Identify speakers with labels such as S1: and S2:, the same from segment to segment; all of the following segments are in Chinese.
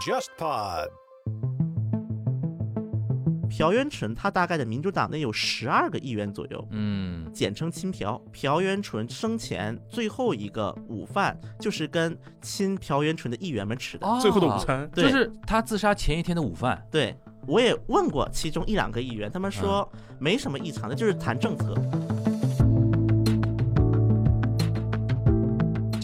S1: JustPod。
S2: 朴元淳他大概在民主党内有十二个议员左右，
S3: 嗯，
S2: 简称亲朴。朴元淳生前最后一个午饭就是跟亲朴元淳的议员们吃的。
S3: 哦
S4: 最后的午餐，
S3: 就是他自杀前一天的午饭。
S2: 对，我也问过其中一两个议员，他们说
S3: 嗯
S2: 没什么异常的，就是谈政策。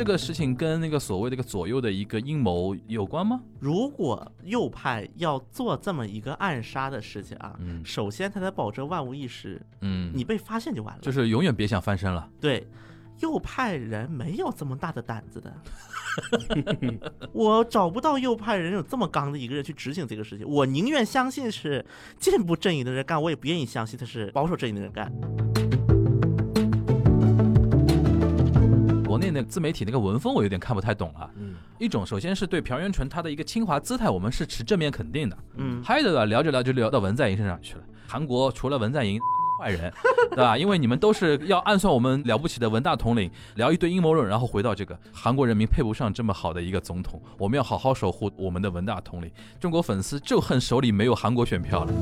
S3: 个事情跟那个所谓的一个左右的一个阴谋有关吗？
S2: 如果右派要做这么一个暗杀的事情啊，
S3: 嗯
S2: 首先他得保证万无一失，
S3: 嗯，
S2: 你被发现就完了。
S3: 就是永远别想翻身了。
S2: 对，右派人没有这么大的胆子的。我找不到右派人有这么刚的一个人去执行这个事情。我宁愿相信是进步阵营的人干，我也不愿意相信他是保守阵营的人干。
S3: 国内那个自媒体那个文风，我有点看不太懂了。
S4: 嗯，
S3: 一种，首先是对朴元淳他的一个清华姿态，我们是持正面肯定的。
S2: 嗯，
S3: 还有的呢，聊着聊着就聊到文在寅身上去了。韩国除了文在寅，都坏人，对吧？因为你们都是要暗算我们了不起的文大统领，聊一堆阴谋论，然后回到这个韩国人民配不上这么好的一个总统，我们要好好守护我们的文大统领。中国粉丝就恨手里没有韩国选票了。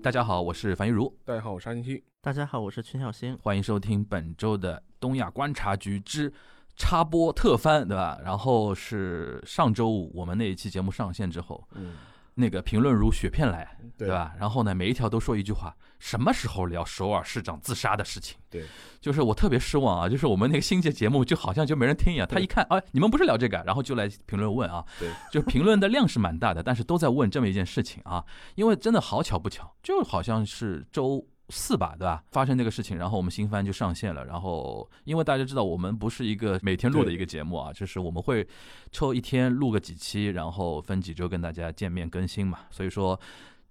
S3: 大家好，我是樊一茹，
S4: 大家好，我是安欣欣。
S2: 大家好，我是全小星。
S3: 欢迎收听本周的东亚观察局之插播特番，对吧？然后是上周五我们那一期节目上线之后，
S4: 嗯，
S3: 那个评论如雪片来，
S4: 对
S3: 对吧？然后呢，每一条都说一句话：什么时候聊首尔市长自杀的事情？
S4: 对，
S3: 就是我特别失望啊！就是我们那个新节节目就好像就没人听一样，他一看，哎，你们不是聊这个，然后就来评论问啊，
S4: 对，
S3: 就评论的量是蛮大的，但是都在问这么一件事情啊，因为真的好巧不巧，就好像是周。四吧，对吧？发生这个事情，然后我们新番就上线了。然后，因为大家知道我们不是一个每天录的一个节目啊，就是我们会抽一天录个几期，然后分几周跟大家见面更新嘛。所以说，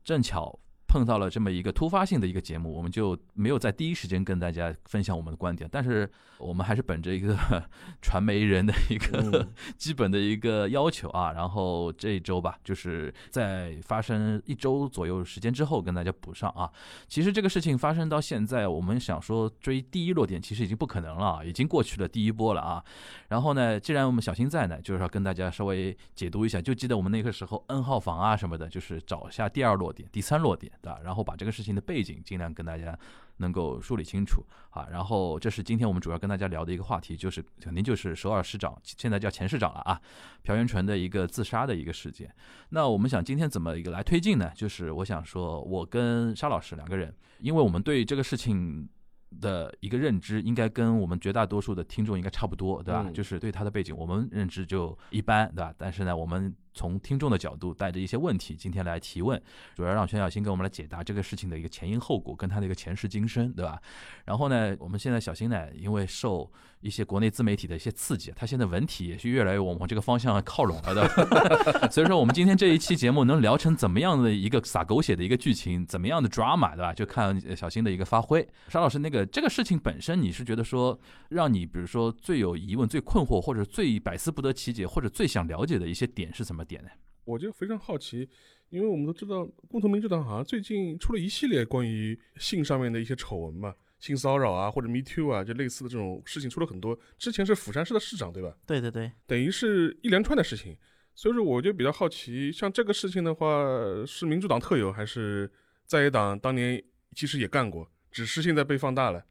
S3: 正巧碰到了这么一个突发性的一个节目，我们就没有在第一时间跟大家分享我们的观点，但是我们还是本着一个 传媒人的一个
S4: 嗯
S3: 基本的一个要求啊，然后这一周吧，就是在发生一周左右时间之后跟大家补上啊。其实这个事情发生到现在，我们想说追第一落点，其实已经不可能了啊，已经过去了第一波了啊。然后呢，既然我们小新在呢，就是要跟大家稍微解读一下，就记得我们那个时候 N 号房啊什么的，就是找一下第二落点、第三落点，对吧？然后把这个事情的背景尽量跟大家能够梳理清楚啊。然后这是今天我们主要跟大家聊的一个话题，就是肯定就是首尔市长，现在叫前市长了啊，朴元淳的一个自杀的一个事件。那我们想今天怎么一个来推进呢？就是我想说，我跟沙老师两个人，因为我们对这个事情。的一个认知应该跟我们绝大多数的听众应该差不多，对吧？
S4: 嗯
S3: 就是对他的背景，我们认知就一般，对吧？但是呢，我们从听众的角度带着一些问题，今天来提问，主要让全小新给我们来解答这个事情的一个前因后果，跟他的一个前世今生，对吧？然后呢，我们现在小新呢，因为受一些国内自媒体的一些刺激，他现在文体也是越来越往往这个方向靠拢了的。所以说，我们今天这一期节目能聊成怎么样的一个撒狗血的一个剧情，怎么样的 drama，对吧？就看呃小新的一个发挥。沙老师，那个这个事情本身，你是觉得说让你比如说最有疑问、最困惑，或者最百思不得其解，或者最想了解的一些点是什么点呢？
S4: 我就非常好奇，因为我们都知道，共同民主党好像最近出了一系列关于性上面的一些丑闻嘛，性骚扰啊，或者 Me Too 啊，就类似的这种事情出了很多。之前是釜山市的市长对吧？
S2: 对对对，
S4: 等于是一连串的事情，所以说我就比较好奇，像这个事情的话，是民主党特有，还是在野党当年其实也干过，只是现在被放大了？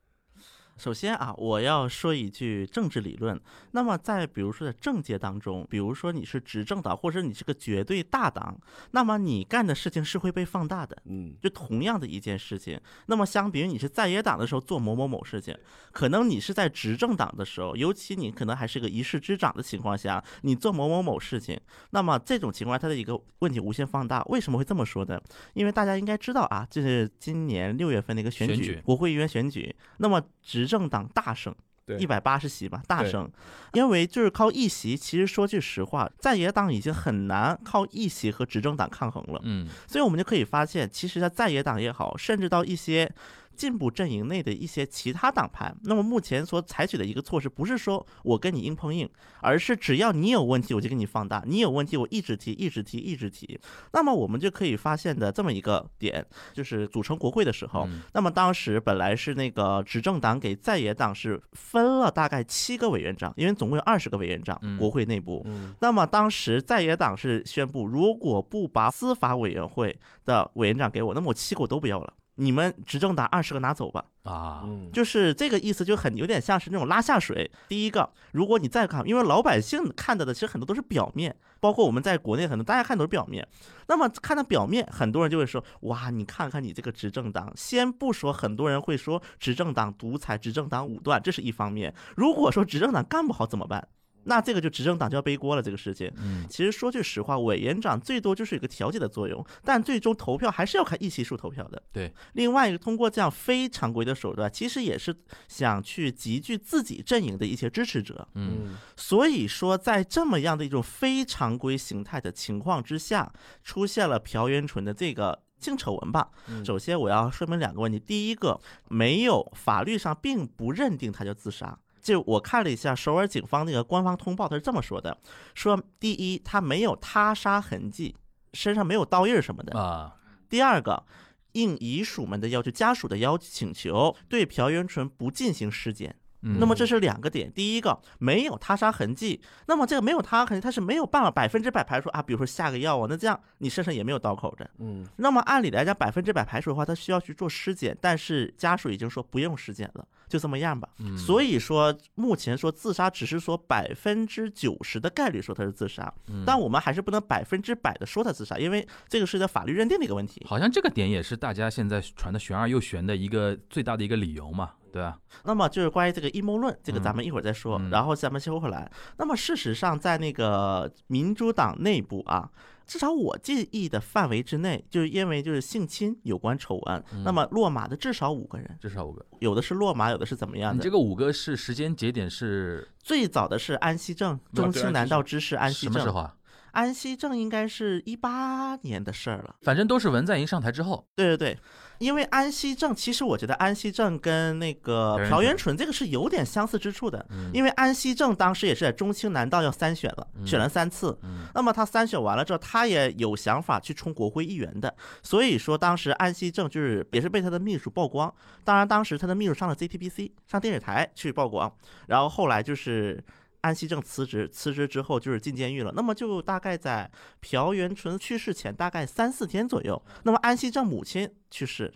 S2: 首先啊，我要说一句政治理论。那么在比如说在政界当中，比如说你是执政党，或者你是个绝对大党，那么你干的事情是会被放大的。
S4: 嗯，
S2: 就同样的一件事情，那么相比于你是在野党的时候做某某某事情，可能你是在执政党的时候，尤其你可能还是个一市之长的情况下，你做某某某事情，那么这种情况它的一个问题无限放大。为什么会这么说呢？因为大家应该知道啊，这是今年六月份的一个选举，
S3: 选举
S2: 国会议员选举，那么执政党大胜。
S4: 对
S2: 一百八十席吧，大胜，因为就是靠一席。其实说句实话，在野党已经很难靠一席和执政党抗衡了。
S3: 嗯
S2: 所以我们就可以发现，其实，在在野党也好，甚至到一些进步阵营内的一些其他党派。那么目前所采取的一个措施，不是说我跟你硬碰硬，而是只要你有问题，我就给你放大；你有问题，我一直提，一直提，一直提。那么我们就可以发现的这么一个点，就是组成国会的时候，
S3: 嗯
S2: 那么当时本来是那个执政党给在野党是分了大概七个委员长，因为总共有二十个委员长
S3: 嗯，
S2: 国会内部。
S4: 嗯，
S2: 那么当时在野党是宣布，如果不把司法委员会的委员长给我，那么我七个我都不要了。你们执政党二十个拿走吧，
S3: 啊，
S4: 嗯，
S2: 就是这个意思，就很有点像是那种拉下水。第一个，如果你再看，因为老百姓看到的其实很多都是表面，包括我们在国内很多大家看都是表面。那么看到表面，很多人就会说，哇，你看看你这个执政党。先不说，很多人会说执政党独裁、执政党武断，这是一方面。如果说执政党干不好怎么办？那这个就执政党就要背锅了，这个事情。
S3: 嗯
S2: 其实说句实话，委员长最多就是一个调解的作用，但最终投票还是要看议席数投票的。
S3: 对。
S2: 另外一个，通过这样非常规的手段，其实也是想去集聚自己阵营的一些支持者。
S3: 嗯
S4: 嗯，
S2: 所以说，在这么样的一种非常规形态的情况之下，出现了朴元淳的这个。性丑闻吧。
S4: 嗯
S2: 首先，我要说明两个问题。第一个，没有法律上并不认定他叫自杀。就我看了一下首尔警方那个官方通报，他是这么说的：说第一，他没有他杀痕迹，身上没有刀印儿什么的；
S3: 啊，
S2: 第二个，应遗属们的要求、家属的要请求，对朴元淳不进行尸检。
S3: 嗯
S2: 那么这是两个点，第一个没有他杀痕迹，那么这个没有他杀痕迹，他是没有办法百分之百排除啊，比如说下个药啊，那这样你身上也没有刀口的。
S4: 嗯
S2: 那么按理来讲，百分之百排除的话，他需要去做尸检，但是家属已经说不用尸检了，就这么样吧。
S3: 嗯
S2: 所以说，目前说自杀只是说百分之九十的概率说他是自杀，
S3: 嗯
S2: 但我们还是不能百分之百的说他自杀，因为这个是在法律认定的一个问题。
S3: 好像这个点也是大家现在传的悬而又悬的一个最大的一个理由嘛，对啊？
S2: 那么就是关于这个阴谋论，这个咱们一会儿再说。
S3: 嗯
S2: 然后咱们先回来。那么事实上，在那个民主党内部啊，至少我记忆的范围之内，就是因为就是性侵有关丑闻，
S3: 嗯
S2: 那么落马的至少五个人，
S3: 至少五个。
S2: 有的是落马，有的是怎么样的
S3: 你这。个五个是时间节点是
S2: 最早的是安熙正，中青南道知事安熙正。
S3: 什么时候啊？
S2: 安熙正应该是一八年的事儿了。
S3: 反正都是文在寅上台之后。
S2: 对对对，因为安熙正，其实我觉得安熙正跟那个
S3: 朴元
S2: 淳这个是有点相似之处的，
S3: 嗯
S2: 因为安熙正当时也是在中青南道要三选了，选了三次。
S3: 嗯
S2: 那么他三选完了之后，他也有想法去冲国会议员的，所以说当时安熙正就是也是被他的秘书曝光，当然当时他的秘书上了 CTBC 上电视台去曝光，然后后来就是。安熙正辞职，辞职之后就是进监狱了。那么就大概在朴元淳去世前大概三四天左右，那么安熙正母亲去世，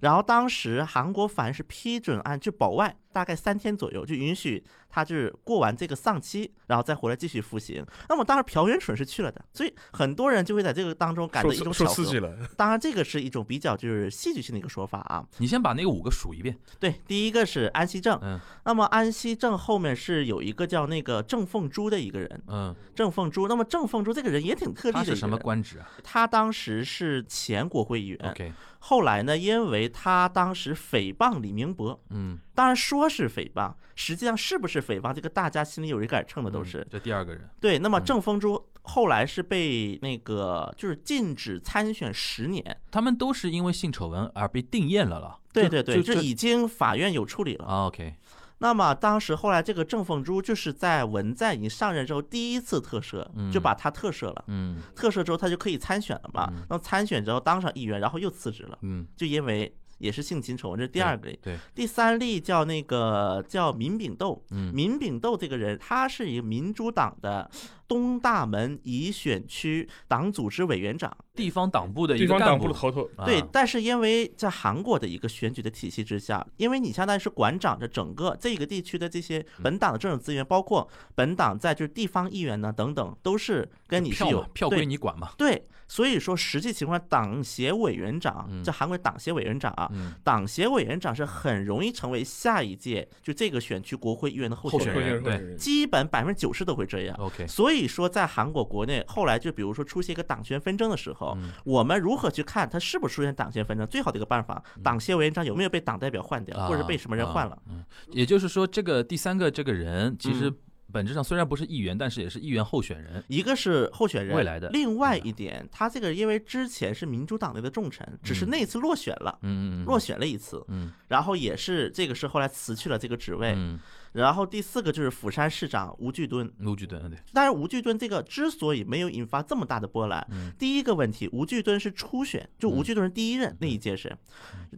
S2: 然后当时韩国凡是批准按就保外，大概三天左右就允许他就是过完这个丧期，然后再回来继续服刑。那么当然朴元淳是去了的，所以很多人就会在这个当中感到一种巧合
S4: 受刺激。了，
S2: 当然这个是一种比较就是戏剧性的一个说法啊。
S3: 你先把那个五个数一遍。
S2: 对，第一个是安熙正，
S3: 嗯
S2: 那么安熙正后面是有一个叫那个郑凤珠的一个人，
S3: 嗯，
S2: 郑凤珠。那么郑凤珠这个人也挺特例的
S3: 他是什么官职啊
S2: 他当时是前国会议员
S3: ，？OK，
S2: 后来呢，因为他当时诽谤李明博，
S3: 嗯，
S2: 当然说是诽谤，实际上是不是诽谤，这个大家心里有一杆秤的都是。
S3: 嗯这第二个人。
S2: 对，那么
S3: 嗯
S2: 郑丰珠后来是被那个就是禁止参选十年。
S3: 他们都是因为性丑闻而被定验了了。
S2: 对对对，
S3: 就
S2: 已经法院有处理了。
S3: 啊 OK，
S2: 那么当时后来这个郑凤珠就是在文在寅上任之后第一次特赦，就
S3: 嗯
S2: 把他特赦了。
S3: 嗯
S2: 特赦之后他就可以参选了嘛
S3: 嗯。
S2: 那参选之后当上议员，然后又辞职了，
S3: 嗯，
S2: 就因为也是性侵丑闻，这是第二个例。
S3: 对，
S2: 第三例叫那个叫闵炳斗，
S3: 嗯。
S2: 闵炳斗这个人，他是一个民主党的东大门乙选区党组织委员长。
S3: 地方党部的一个干
S4: 地方党部。的头头，
S3: 啊。
S2: 对，但是因为在韩国的一个选举的体系之下，因为你相当于是管掌着整个这个地区的这些本党的政治资源，包括本党在就是地方议员呢等等，都是跟你是有
S3: 票归你管嘛。
S2: 对，所以说实际情况，党协委员长
S3: 嗯，
S2: 这韩国党协委员长啊，
S3: 嗯，
S2: 党协委员长是很容易成为下一届就这个选区国会议员的候
S3: 候
S2: 选人，
S3: 选人对
S4: 对，
S2: 基本百分之九十都会这样。
S3: OK，
S2: 所以说，在韩国国内，后来就比如说出现一个党权纷争的时候，
S3: 嗯
S2: 我们如何去看它是不是出现党权纷争？最好的一个办法，党协委员长有没有被党代表换掉，或者是被什么人换了？
S3: 嗯，也就是说，这个第三个这个人其实
S2: 嗯
S3: 本质上虽然不是议员，但是也是议员候选人。
S2: 一个是候选人，
S3: 未来的
S2: 另外一点，他这个因为之前是民主党内的重臣，只是
S3: 嗯
S2: 那次落选了，
S3: 嗯嗯嗯，
S2: 落选了一次，
S3: 嗯
S2: 然后也是这个是后来辞去了这个职位。
S3: 嗯，
S2: 然后第四个就是釜山市长吴巨敦，
S3: 吴巨敦对，
S2: 当然吴巨敦这个之所以没有引发这么大的波澜，
S3: 嗯。
S2: 第一个问题，吴巨敦是初选，就吴巨敦是第一任那一届是。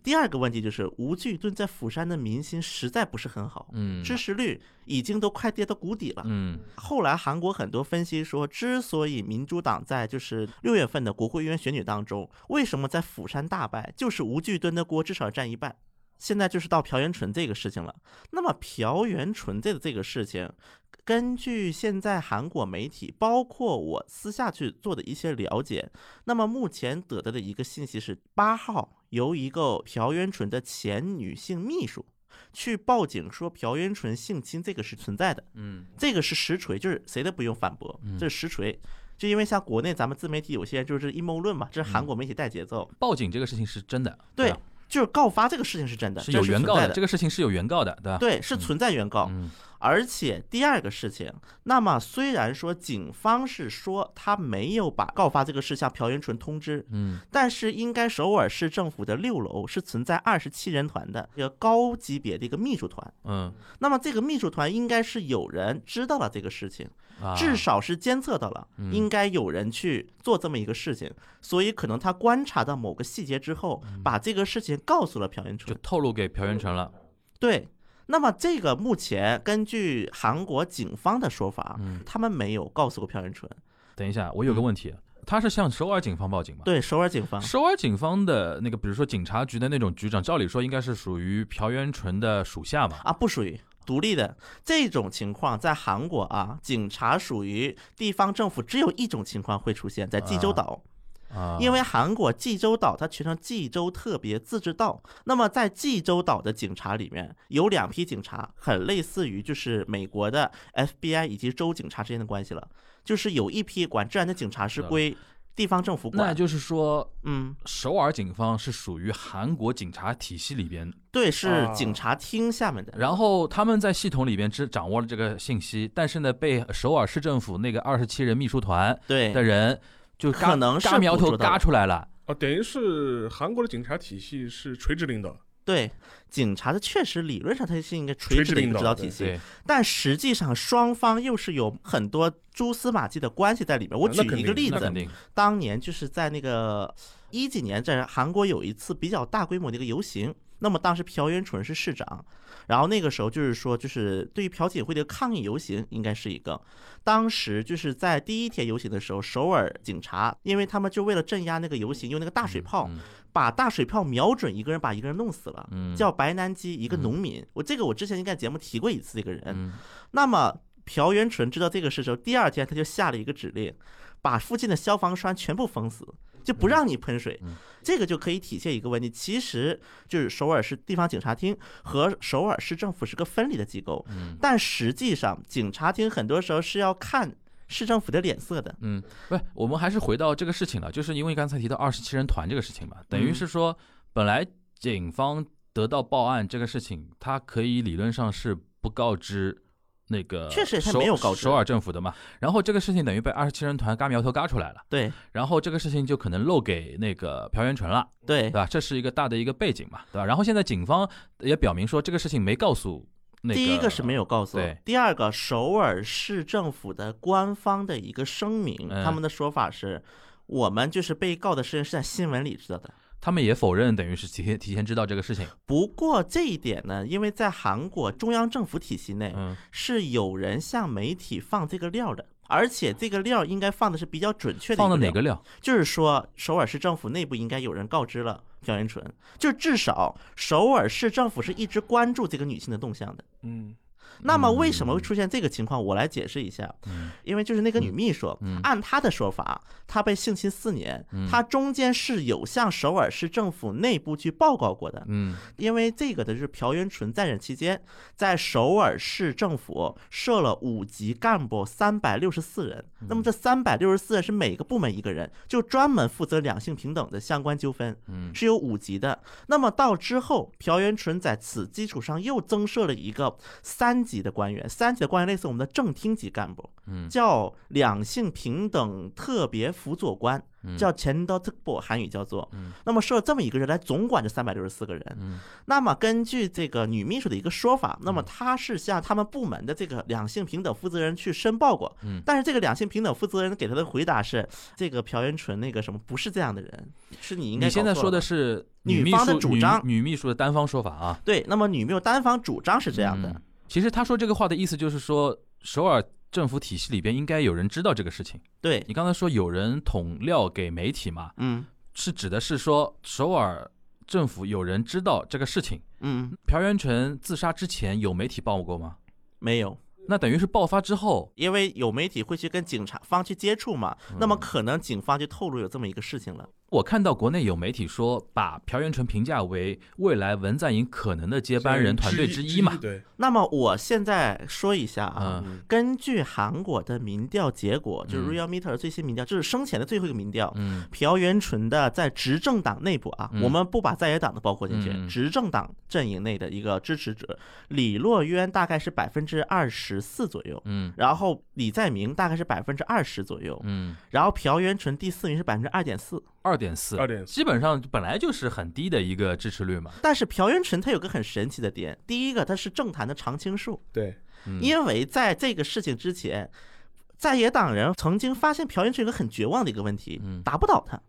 S2: 第二个问题就是吴巨敦在釜山的民心实在不是很好，
S3: 嗯。
S2: 支持率已经都快跌到谷底了。
S3: 嗯。
S2: 后来韩国很多分析说，之所以民主党在就是六月份的国会议员选举当中，为什么在釜山大败，就是吴巨敦的锅至少占一半。现在就是到朴元淳这个事情了。那么朴元淳这个这个事情，根据现在韩国媒体，包括我私下去做的一些了解，那么目前得到的一个信息是，八号由一个朴元淳的前女性秘书去报警说朴元淳性侵，这个是存在的。
S3: 嗯
S2: 这个是实锤，就是谁都不用反驳，这是实锤。就因为像国内咱们自媒体有些就是阴谋论嘛，这是韩国媒体带节奏，
S3: 报警这个事情是真的，
S2: 对
S3: 吧，
S2: 就是告发这个事情是真的，
S3: 是有原告的，这个事情是有原告的，对吧？
S2: 对，是存在原告。
S3: 嗯
S2: 而且第二个事情，那么虽然说警方是说他没有把告发这个事向朴元淳通知，
S3: 嗯
S2: 但是应该首尔市政府的六楼是存在二十七人团的一个高级别的一个秘书团，
S3: 嗯
S2: 那么这个秘书团应该是有人知道了这个事情。
S3: 啊，
S2: 至少是监测到了，应该有人去做这么一个事情，所以可能他观察到某个细节之后，把这个事情告诉了朴元淳就。
S3: 透露给朴元淳了。
S2: 对，那么这个目前根据韩国警方的说法，
S3: 嗯
S2: 他们没有告诉过朴元淳。
S3: 等一下，我有个问题，他是向首尔警方报警吗？
S2: 对，首尔警方，
S3: 首尔警方的那个，比如说警察局的那种局长，照理说应该是属于朴元淳的属下嘛？
S2: 啊，不属于独立的。这种情况，在韩国啊，警察属于地方政府，只有一种情况会出现在济州岛。
S3: 啊，
S2: 因为韩国济州岛它全称济州特别自治道，那么在济州岛的警察里面有两批警察，很类似于就是美国的 FBI 以及州警察之间的关系了，就是有一批管治安的警察是归地方政府管，
S3: 那就是说，
S2: 嗯，
S3: 首尔警方是属于韩国警察体系里边，
S2: 对，是
S4: 啊。
S2: 警察厅下面的，
S3: 然后他们在系统里边只掌握了这个信息，但是呢，被首尔市政府那个二十七人秘书团
S2: 对。
S3: 的人就
S2: 可能是
S3: 嘎苗头嘎出来了。
S4: 哦，等于是韩国的警察体系是垂直领导，
S2: 对，警察的确实理论上它是一个垂直的一个指导体系，但实际上双方又是有很多蛛丝马迹的关系在里面。我举一个例子当年就是在那个一几年，在韩国有一次比较大规模的一个游行。那么当时朴元淳是市长，然后那个时候就是说，就是对于朴槿惠的抗议游行，应该是一个。当时就是在第一天游行的时候，首尔警察，因为他们就为了镇压那个游行，用那个大水炮，
S3: 嗯
S2: 把大水炮瞄准一个人，把一个人弄死了，
S3: 嗯
S2: 叫白南基，一个农民。我这个我之前应该节目提过一次这个人。
S3: 嗯
S2: 那么朴元淳知道这个事之后，第二天他就下了一个指令，把附近的消防栓全部封死，就不让你喷水。这个就可以体现一个问题，其实就是首尔市地方警察厅和首尔市政府是个分离的机构，但实际上警察厅很多时候是要看市政府的脸色的。
S3: 嗯，不是，我们还是回到这个事情了，就是因为刚才提到二十七人团这个事情嘛，等于
S2: 嗯
S3: 是说，本来警方得到报案这个事情，他可以理论上是不告知。那个
S2: 确实他
S3: 首
S2: 没有告知
S3: 首尔政府的嘛，然后这个事情等于被二十七人团嘎苗头嘎出来了，
S2: 对
S3: 然后这个事情就可能漏给那个朴元淳了，
S2: 对
S3: 对吧？这是一个大的一个背景嘛，对吧？然后现在警方也表明说这个事情没告诉那个，
S2: 第一个是没有告诉
S3: 对，
S2: 第二个首尔市政府的官方的一个声明，
S3: 嗯
S2: 他们的说法是，我们就是被告的事情是在新闻里知道的。
S3: 他们也否认，等于是提前提前知道这个事情，
S2: 不过这一点呢，因为在韩国中央政府体系内
S3: 嗯
S2: 是有人向媒体放这个料的，而且这个料应该放的是比较准确的。
S3: 放的哪个？料？
S2: 就是说，首尔市政府内部应该有人告知了朴元淳，就至少首尔市政府是一直关注这个女性的动向的。
S4: 嗯，
S2: 那么为什么会出现这个情况？我来解释一下。
S3: 嗯
S2: 因为就是那个女秘书，按她的说法，她被性侵四年，她中间是有向首尔市政府内部去报告过的。
S3: 嗯
S2: 因为这个的是朴元淳在任期间，在首尔市政府设了五级干部三百六十四人。那么这三百六十四人是每个部门一个人，就专门负责两性平等的相关纠纷，是有五级的。那么到之后，朴元淳在此基础上又增设了一个三级的官员，三级的官员类似我们的正厅级干部，
S3: 嗯。
S2: 叫两性平等特别辅佐官，
S3: 嗯。
S2: 叫前德特部，韩语叫做。
S3: 嗯。
S2: 那么设了这么一个人来总管这三百六十四个人。
S3: 嗯。
S2: 那么根据这个女秘书的一个说法，那么她是向他们部门的这个两性平等负责人去申报过，
S3: 嗯。
S2: 但是这个两性平等负责人给她的回答是，这个朴元淳那个什么不是这样的人，是你应该
S3: 你现在说的是
S2: 女方的
S3: 秘书女
S2: 主张。
S3: 女秘书的单方说法啊，
S2: 对，那么女秘书单方主张是这样的。
S3: 嗯，其实他说这个话的意思就是说，首尔政府体系里边应该有人知道这个事情。
S2: 对，
S3: 你刚才说有人捅料给媒体嘛，
S2: 嗯
S3: 是指的是说首尔政府有人知道这个事情。
S2: 嗯，
S3: 朴元淳自杀之前有媒体报过吗？
S2: 没有。
S3: 那等于是爆发之后，
S2: 因为有媒体会去跟警察方去接触嘛，那么
S3: 嗯
S2: 可能警方就透露有这么一个事情了。
S3: 我看到国内有媒体说，把朴元淳评价为未来文在寅可能的接班人团队之一嘛。
S4: 对，
S2: 那么我现在说一下啊，
S3: 嗯。
S2: 根据韩国的民调结果，就是
S3: 嗯。
S2: Real Meter 最新民调，就是生前的最后一个民调。
S3: 嗯。
S2: 朴元淳的在执政党内部啊，
S3: 嗯。
S2: 我们不把在野党的包括进去，执政党阵营内的一个支持者，李洛渊大概是百分之二十四左右，
S3: 嗯。
S2: 然后李在明大概是百分之二十左右，
S3: 嗯，
S2: 然后朴元淳第四名是百分之二点四。
S3: 二点四，
S4: 二点四。
S3: 基本上本来就是很低的一个支持率嘛。
S2: 但是朴元淳他有个很神奇的点，第一个他是政坛的常青树，
S4: 对，
S3: 嗯。
S2: 因为在这个事情之前，在野党人曾经发现朴元淳有个很绝望的一个问题
S3: 嗯，
S2: 打不倒他。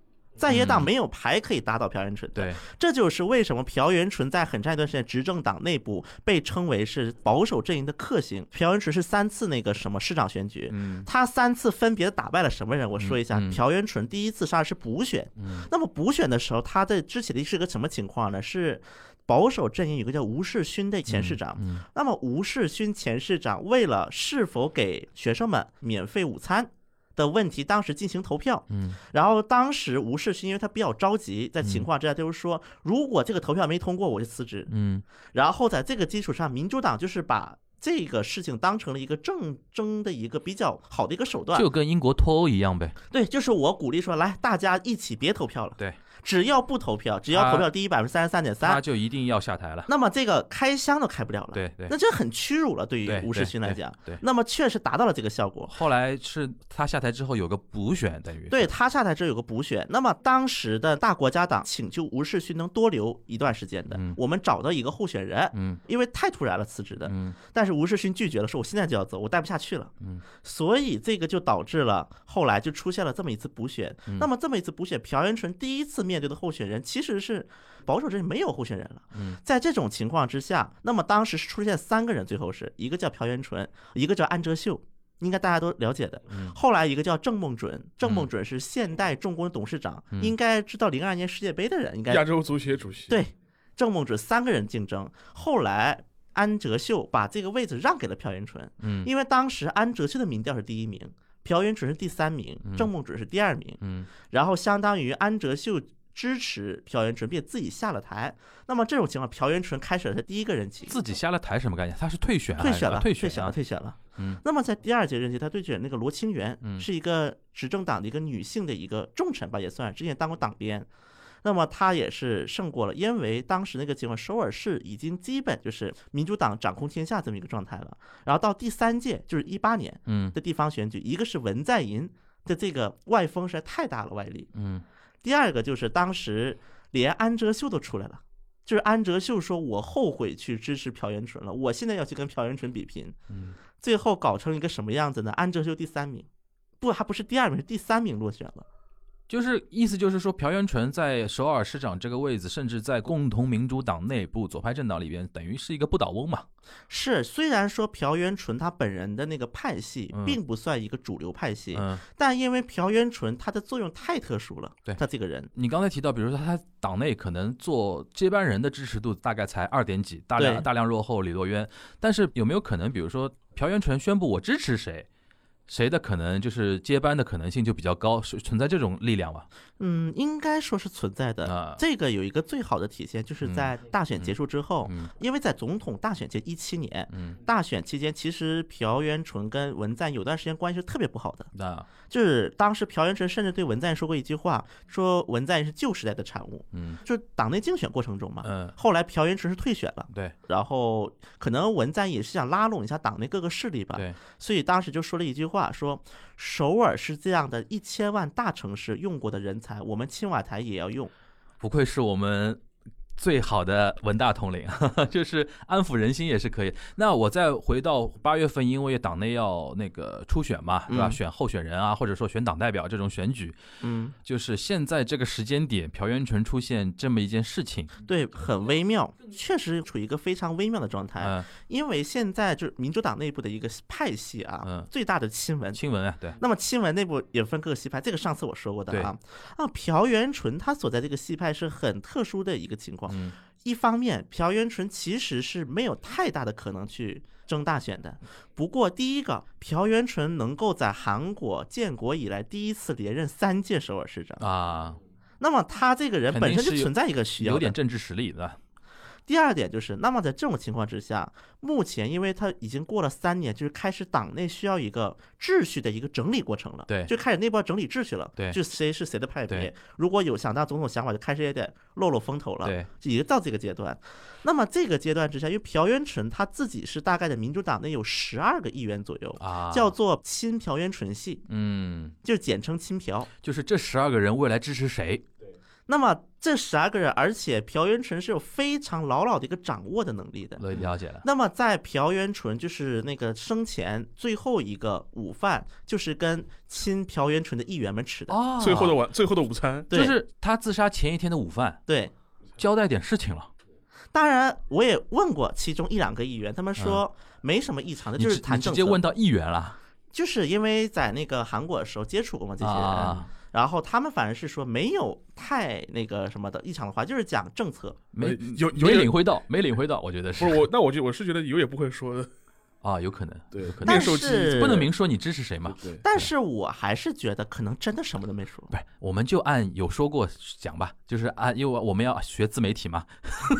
S2: 在野党
S3: 嗯。
S2: 没有牌可以打倒朴元淳的，
S3: 对，
S2: 这就是为什么朴元淳在很长一段时间执政党内部被称为是保守阵营的克星。朴元淳是三次那个什么市长选举，
S3: 嗯。
S2: 他三次分别打败了什么人？我说一下。朴元淳第一次上是补选，
S3: 嗯。
S2: 那么补选的时候，他的之前的是个什么情况呢？是保守阵营有个叫吴世勋的前市长，
S3: 嗯。
S2: 那么吴世勋前市长为了是否给学生们免费午餐的问题，当时进行投票。
S3: 嗯
S2: 然后当时吴世勋因为他比较着急，在情况之下就是说，如果这个投票没通过，我就辞职。
S3: 嗯
S2: 然后在这个基础上，民主党就是把这个事情当成了一个政争的一个比较好的一个手段。
S3: 就跟英国脱欧一样呗。
S2: 对，就是我鼓励说，来大家一起别投票了。
S3: 对，
S2: 只要不投票，只要投票低于百分之三十三点三，
S3: 他就一定要下台了。
S2: 那么这个开箱都开不了了。
S3: 对对
S2: 那这很屈辱了，对于吴世勋来讲。
S3: 对对
S2: 那么确实达到了这个效果。
S3: 后来是他下台之后有个补选，等于
S2: 对他下台之后有个补选，那么当时的大国家党请求吴世勋能多留一段时间的
S3: 嗯，
S2: 我们找到一个候选人，
S3: 嗯
S2: 因为太突然了辞职的，
S3: 嗯
S2: 但是吴世勋拒绝了，说我现在就要走，我待不下去了。
S3: 嗯，
S2: 所以这个就导致了后来就出现了这么一次补选。
S3: 嗯
S2: 那么这么一次补选，朴元淳第一次面对的候选人其实是保守阵营没有候选人了。
S3: 嗯，
S2: 在这种情况之下，那么当时是出现三个人，最后是一个叫朴元淳，一个叫安哲秀。应该大家都了解的
S3: 嗯。
S2: 后来一个叫郑梦准，郑梦准是现代重工的董事长，
S3: 嗯
S2: 应该知道零二年世界杯的人应该
S4: 亚洲足协主席，
S2: 对，郑梦准三个人竞争，后来安哲秀把这个位置让给了朴元淳，
S3: 嗯
S2: 因为当时安哲秀的民调是第一名，朴元淳是第三名
S3: 嗯，
S2: 郑梦准是第二名，
S3: 嗯
S2: 然后相当于安哲秀支持朴元淳，并自己下了台。那么这种情况，朴元淳开始了他第一个任期，
S3: 自己下了台什么概念？他是退选
S2: 退选了，
S3: 退
S2: 选了，退选了。
S3: 嗯
S2: 那么在第二届任期，他对选那个罗清源，
S3: 嗯
S2: 是一个执政党的一个女性的一个重臣吧，也算之前当过党鞭。那么他也是胜过了，因为当时那个情况，首尔市已经基本就是民主党掌控天下这么一个状态了。然后到第三届，就是一八年
S3: 嗯
S2: 的地方选举，一个是文在寅的这个外风实在太大了，外力。
S3: 嗯
S2: 第二个就是当时连安哲秀都出来了，就是安哲秀说：“我后悔去支持朴元淳了，我现在要去跟朴元淳比拼。”
S3: 嗯
S2: 最后搞成一个什么样子呢？安哲秀第三名，不，还不是第二名，是第三名落选了。
S3: 就是意思就是说，朴元淳在首尔市长这个位置，甚至在共同民主党内部左派政党里边，等于是一个不倒翁嘛。
S2: 是，虽然说朴元淳他本人的那个派系
S3: 嗯
S2: 并不算一个主流派系，
S3: 嗯，
S2: 但因为朴元淳他的作用太特殊了，
S3: 对
S2: 他这个人，
S3: 你刚才提到，比如说他党内可能做接班人的支持度大概才二点几，大量大量落后李洛渊。但是有没有可能，比如说朴元淳宣布我支持谁，谁的可能就是接班的可能性就比较高，是存在这种力量吧？
S2: 嗯，应该说是存在的。
S3: 啊
S2: 这个有一个最好的体现，就是在大选结束之后，
S3: 嗯
S2: 因为在总统大选前一七年，
S3: 嗯，
S2: 大选期间，其实朴元淳跟文在寅有段时间关系是特别不好的。
S3: 那
S2: 就是当时朴元淳甚至对文在寅说过一句话，说文在寅是旧时代的产物。
S3: 嗯
S2: 就党内竞选过程中嘛，
S3: 嗯，
S2: 后来朴元淳是退选了，
S3: 对
S2: 然后可能文在寅也是想拉拢一下党内各个势力吧，
S3: 对，
S2: 所以当时就说了一句话，说首尔是这样的一千万大城市用过的人才，我们青瓦台也要用。
S3: 不愧是我们最好的文大统领，就是安抚人心也是可以。那我再回到八月份，因为党内要那个初选嘛，对吧？
S2: 嗯
S3: 选候选人啊，或者说选党代表这种选举，
S2: 嗯，
S3: 就是现在这个时间点，朴元淳出现这么一件事情，
S2: 对，很微妙，确实处于一个非常微妙的状态。
S3: 嗯，
S2: 因为现在就是民主党内部的一个派系啊，
S3: 嗯
S2: 最大的亲文。
S3: 亲文啊，对，
S2: 那么亲文内部也分各个系派，这个上次我说过的啊。啊，朴元淳他所在这个系派是很特殊的一个情况。
S3: 嗯。
S2: 一方面，朴元淳其实是没有太大的可能去争大选的。不过，第一个，朴元淳能够在韩国建国以来第一次连任三届首尔市长，
S3: 啊，
S2: 那么他这个人本身就存在一个需要
S3: 有点政治实力的，
S2: 第二点就是，那么在这种情况之下，目前因为他已经过了三年，就是开始党内需要一个秩序的一个整理过程了，
S3: 对
S2: 就开始内部要整理秩序了，
S3: 对
S2: 就谁是谁的派别
S3: 对，
S2: 如果有想当总统想法，就开始也得露露风头了，
S3: 对，
S2: 已经到这个阶段。那么这个阶段之下，因为朴元淳他自己是大概的民主党内有十二个议员左右，
S3: 啊，
S2: 叫做亲朴元淳系，
S3: 嗯，
S2: 就简称亲朴。
S3: 就是这十二个人未来支持谁？
S2: 那么这十二个人，而且朴元淳是有非常牢牢的一个掌握的能力的。
S3: 我了解了，
S2: 那么在朴元淳就是那个生前最后一个午饭，就是跟亲朴元淳的议员们吃的。
S3: 哦。
S4: 最后的晚，最后的午餐，
S2: 对。
S3: 就是他自杀前一天的午饭，
S2: 对，
S3: 交代点事情了。
S2: 当然我也问过其中一两个议员，他们说没什么异常的，就是谈政直。
S3: 接问到议员了。
S2: 就是因为在那个韩国的时候接触过嘛这些人，
S3: 啊，
S2: 然后他们反而是说没有太那个什么的异常的话，就是讲政策。
S3: 没
S4: 呃有有
S3: 没领会到，没领会到，我觉得是
S4: 不是我，那我就我是觉得有也不会说的，
S3: 啊，有可能，
S4: 对
S3: 有可能
S2: 但是
S3: 不能明说你支持谁嘛。
S4: 对，
S2: 但是我还是觉得可能真的什么都没说。
S3: 不是，我们就按有说过讲吧，就是按，因为我们要学自媒体嘛。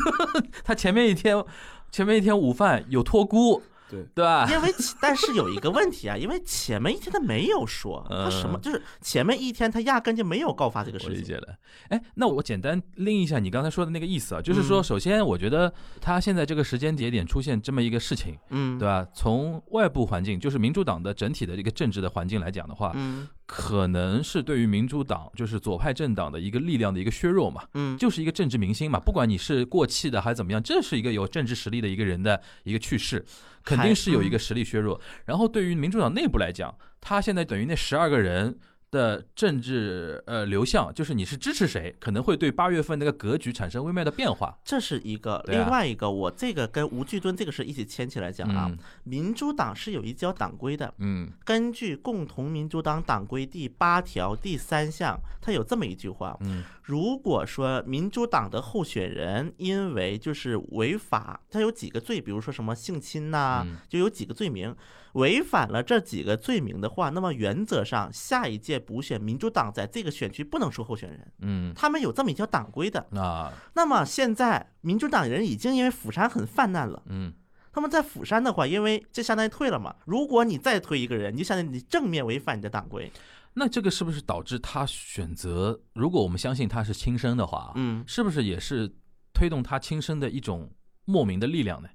S3: 他前面一天，前面一天午饭有托孤，
S4: 对
S3: 对吧？
S2: 因为但是有一个问题啊，因为前面一天他没有说，他什么
S3: 嗯
S2: 就是前面一天他压根就没有告发这个事情。
S3: 理解了。哎，那我简单拎一下你刚才说的那个意思啊，就是说，
S2: 嗯
S3: 首先我觉得他现在这个时间节点出现这么一个事情，
S2: 嗯，
S3: 对吧？从外部环境，就是民主党的整体的这个政治的环境来讲的话，
S2: 嗯
S3: 可能是对于民主党就是左派政党的一个力量的一个削弱嘛。
S2: 嗯，
S3: 就是一个政治明星嘛，不管你是过气的还是怎么样，这是一个有政治实力的一个人的一个去世，肯定是有一个实力削弱。然后对于民主党内部来讲，他现在等于那十二个人。的政治呃流向，就是你是支持谁，可能会对八月份那个格局产生微妙的变化。
S2: 这是一个，
S3: 啊
S2: 另外一个，我这个跟吴巨敦这个是一起牵起来讲啊。
S3: 嗯
S2: 民主党是有一条党规的，
S3: 嗯
S2: 根据共同民主党党规第八条第三项，它有这么一句话：
S3: 嗯
S2: 如果说民主党的候选人因为就是违法，他有几个罪，比如说什么性侵呐、
S3: 嗯。
S2: 就有几个罪名，违反了这几个罪名的话，那么原则上下一届补选民主党在这个选区不能出候选人，
S3: 嗯。
S2: 他们有这么一条党规的。
S3: 啊。
S2: 那么现在民主党人已经因为釜山很泛滥了，
S3: 嗯。
S2: 他们在釜山的话，因为这相当于退了嘛，如果你再推一个人，你就相当于你正面违反你的党规，
S3: 那这个是不是导致他选择？如果我们相信他是亲生的话，
S2: 嗯，
S3: 是不是也是推动他亲生的一种莫名的力量呢？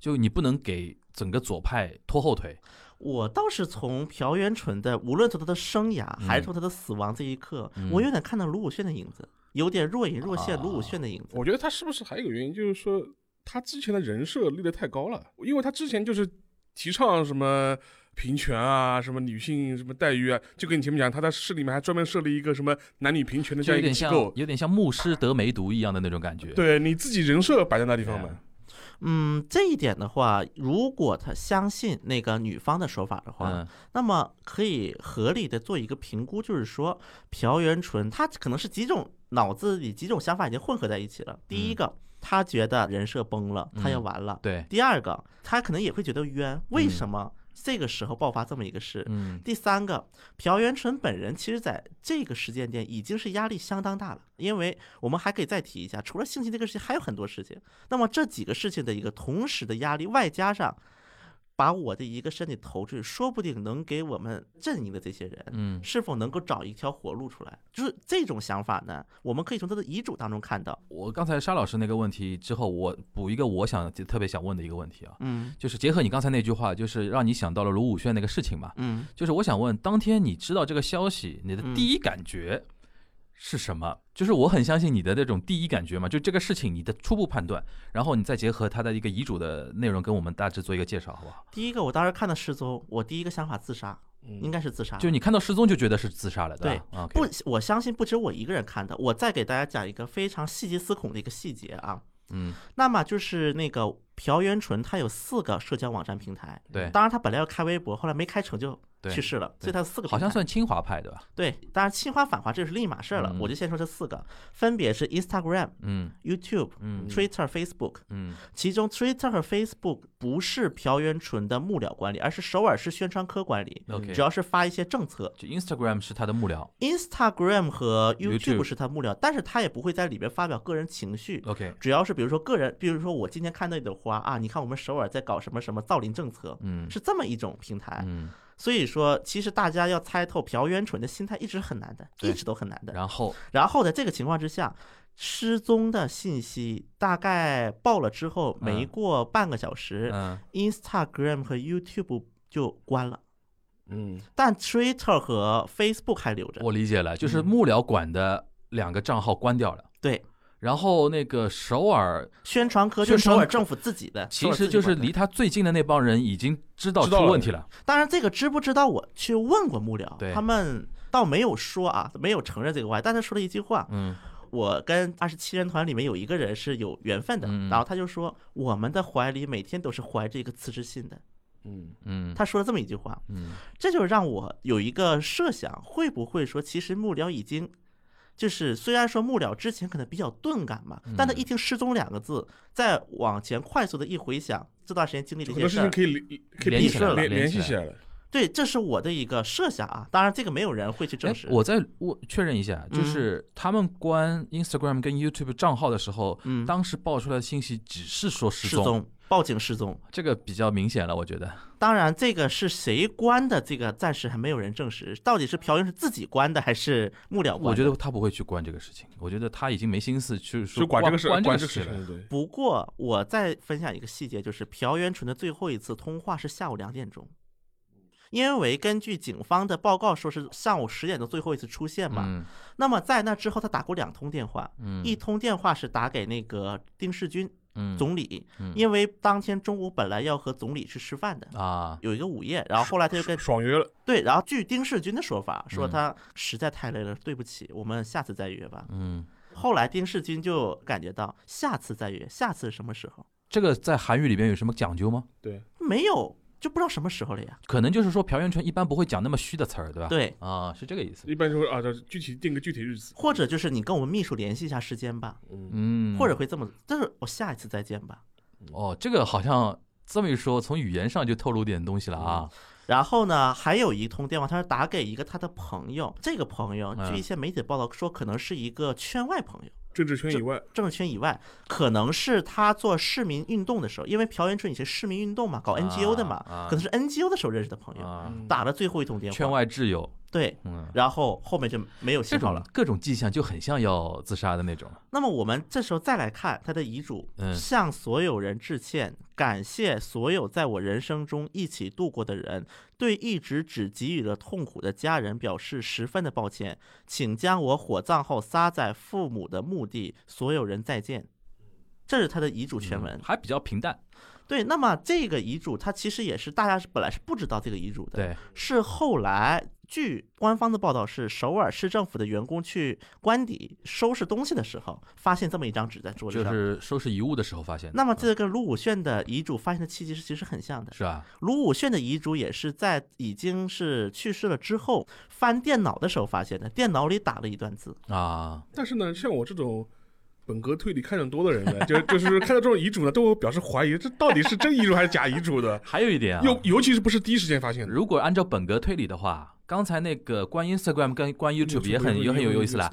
S3: 就你不能给整个左派拖后腿。
S2: 我倒是从朴元淳的，无论从他的生涯还是从他的死亡这一刻，
S3: 嗯
S2: 我有点看到卢武铉的影子，有点若隐若现
S3: 啊
S2: 卢武铉的影子。
S4: 我觉得他是不是还有一个原因，就是说他之前的人设立得太高了，因为他之前就是提倡什么平权啊，什么女性什么待遇啊，就跟你前面讲，他在市里面还专门设立一个什么男女平权的这样一个
S3: 就有点像
S4: 机构，
S3: 有点像牧师得梅毒一样的那种感觉。
S4: 对你自己人设摆在那地方嘛
S3: 对。啊，
S2: 嗯，这一点的话，如果他相信那个女方的说法的话，
S3: 嗯。
S2: 那么可以合理的做一个评估，就是说朴元淳他可能是几种脑子里几种想法已经混合在一起了。第一个，他觉得人设崩了，他要
S3: 嗯
S2: 完了。
S3: 对，
S2: 第二个，他可能也会觉得冤，为什么这个时候爆发这么一个事。
S3: 嗯
S2: 第三个，朴元淳本人其实在这个时间点已经是压力相当大了，因为我们还可以再提一下，除了性侵这个事情，还有很多事情。那么这几个事情的一个同时的压力，外加上把我的一个身体投出去，说不定能给我们阵营的这些人，
S3: 嗯。
S2: 是否能够找一条活路出来？就是这种想法呢，我们可以从他的遗嘱当中看到。
S3: 我刚才沙老师那个问题之后，我补一个我想就特别想问的一个问题啊，
S2: 嗯。
S3: 就是结合你刚才那句话，就是让你想到了卢武铉那个事情嘛，
S2: 嗯，
S3: 就是我想问，当天你知道这个消息，你的
S2: 嗯。
S3: 第一感觉是什么？就是我很相信你的那种第一感觉嘛，就这个事情你的初步判断，然后你再结合他的一个遗嘱的内容，跟我们大致做一个介绍，好不好？
S2: 第一个，我当时看到失踪，我第一个想法自杀，应该是自杀。
S3: 就你看到失踪就觉得是自杀了，对吧？对，
S2: 不，我相信不止我一个人看的。我再给大家讲一个非常细节思恐的一个细节啊。
S3: 嗯，
S2: 那么就是那个朴元淳，他有四个社交网站平台。
S3: 对
S2: 当然他本来要开微博，后来没开成就
S3: 对
S2: 去世了，所以他有四个。
S3: 好像算清华派对吧？
S2: 对，当然清华反华这是另一码事儿了。
S3: 嗯
S2: 我就先说这四个，分别是 Instagram、
S3: 嗯
S2: YouTube、
S3: 嗯
S2: Twitter、Facebook。
S3: 嗯
S2: 其中 Twitter 和 Facebook 不是朴元淳的幕僚管理，而是首尔市宣传科管理
S3: ，，OK，
S2: 主要是发一些政策。
S3: 就 Instagram 是他的幕僚
S2: Instagram 和
S3: YouTube
S2: YouTube 是他幕僚，但是他也不会在里边发表个人情绪
S3: ，，OK，
S2: 主要是比如说个人，比如说我今天看到一朵花啊，你看我们首尔在搞什么什么造林政策，
S3: 嗯
S2: 是这么一种平台。
S3: 嗯，
S2: 所以说，其实大家要猜透朴元淳的心态一直很难的，一直都很难的。
S3: 然后
S2: 然后在这个情况之下，失踪的信息大概报了之后，没
S3: 嗯
S2: 过半个小时
S3: 嗯
S2: ，Instagram 和 YouTube 就关了，
S4: 嗯，
S2: 但 Twitter 和 Facebook 还留着。
S3: 我理解了，就是
S2: 嗯
S3: 幕僚管的两个账号关掉了，
S2: 对，
S3: 然后那个首尔
S2: 宣传科就是首尔政府自己的，
S3: 其实就是离他最近的那帮人已经知道出问题了，
S2: 当然，这个知不知道？我去问过幕僚，他们倒没有说啊，没有承认这个话，但他说了一句话：
S3: 嗯。
S2: 我跟二十七人团里面有一个人是有缘分的，
S3: 嗯。
S2: 然后他就说，我们的怀里每天都是怀着一个辞职信的。
S4: 嗯，
S3: 嗯。
S2: 他说了这么一句话，
S3: 嗯。
S2: 这就让我有一个设想，会不会说，其实幕僚已经。就是虽然说幕僚之前可能比较钝感嘛，但他一听“失踪”两个字，再往前快速的一回想，这段时间经历的一些事儿
S4: 可以联可以
S3: 联
S2: 系起来了
S4: 联
S3: 联系起来
S4: 了。
S2: 对，这是我的一个设想啊。当然，这个没有人会去证实。，
S3: 哎我再我确认一下，就
S2: 嗯
S3: 是他们关 Instagram 跟 YouTube 账号的时候，
S2: 嗯，
S3: 当时爆出来的信息只是说失踪，
S2: 失踪，报警失踪。
S3: 这个比较明显了，我觉得。
S2: 当然，这个是谁关的，这个暂时还没有人证实，到底是朴元是自己关的，还是幕僚关？
S3: 我觉得他不会去关这个事情，我觉得他已经没心思去说
S4: 就管这个事，
S3: 关
S4: 管
S3: 这个事了。
S4: 这个事情，对，
S2: 不过，我再分享一个细节，就是朴元淳的最后一次通话是下午两点钟，因为根据警方的报告说是上午十点钟最后一次出现嘛。
S3: 嗯
S2: 那么在那之后，他打过两通电话，
S3: 嗯
S2: 一通电话是打给那个丁世军
S3: 嗯
S2: 总理，
S3: 嗯
S2: 因为当天中午本来要和总理去吃饭的。
S3: 啊
S2: 有一个午宴，然后后来他就跟
S4: 爽约了。
S2: 对，然后据丁世军的说法，说
S3: 嗯
S2: 他实在太累了，对不起，我们下次再约吧。
S3: 嗯，
S2: 后来丁世军就感觉到下次再约，下次什么时候？
S3: 这个在韩语里边有什么讲究吗？
S4: 对，
S2: 没有，就不知道什么时候了呀。
S3: 可能就是说朴元淳一般不会讲那么虚的词儿，对吧？
S2: 对，
S3: 啊，是这个意思。
S4: 一般就会啊，这具体定个具体日子。
S2: 或者就是你跟我们秘书联系一下时间吧，
S4: 嗯，
S3: 嗯，
S2: 或者会这么，但是我下一次再见吧。
S3: 哦，这个好像这么一说，从语言上就透露点东西了啊。
S2: 然后呢，还有一通电话，他是打给一个他的朋友，这个朋友
S3: 嗯
S2: 据一些媒体报道说，可能是一个圈外朋友。
S4: 政治圈以外，
S2: 政治圈以外，可能是他做市民运动的时候，因为朴元淳以前市民运动嘛，搞 NGO 的嘛，
S3: 啊
S2: 可能是 NGO 的时候认识的朋友，打了最后一通电话。
S3: 圈外挚友，
S2: 对，
S3: 嗯，
S2: 然后后面就没有信号了。
S3: 各种迹象就很像要自杀的那种。
S2: 那么我们这时候再来看他的遗嘱，
S3: 嗯
S2: 向所有人致歉，感谢所有在我人生中一起度过的人，对一直只给予了痛苦的家人表示十分的抱歉，请将我火葬后撒在父母的墓地，所有人再见。这是他的遗嘱全文。
S3: 还比较平淡。
S2: 对，那么这个遗嘱，它其实也是大家是本来是不知道这个遗嘱的，
S3: 对，
S2: 是后来据官方的报道是首尔市政府的员工去官邸收拾东西的时候，发现这么一张纸在桌子上就。
S3: 是收拾遗物的时候发现的。
S2: 那么这跟卢武铉的遗嘱发现的契机是其实很像的。
S3: 是啊，
S2: 卢武铉的遗嘱也是在已经是去世了之后翻电脑的时候发现的，电脑里打了一段字。
S3: 啊，
S4: 但是呢，像我这种本格推理看的多的人呢，就就是看到这种遗嘱呢，都会表示怀疑，这到底是真遗嘱还是假遗嘱的？
S3: 还有一点啊，
S4: 尤尤其是不是第一时间发现的。
S3: 如果按照本格推理的话，刚才那个关 Instagram 跟关 YouTube 也很也很有意思啦。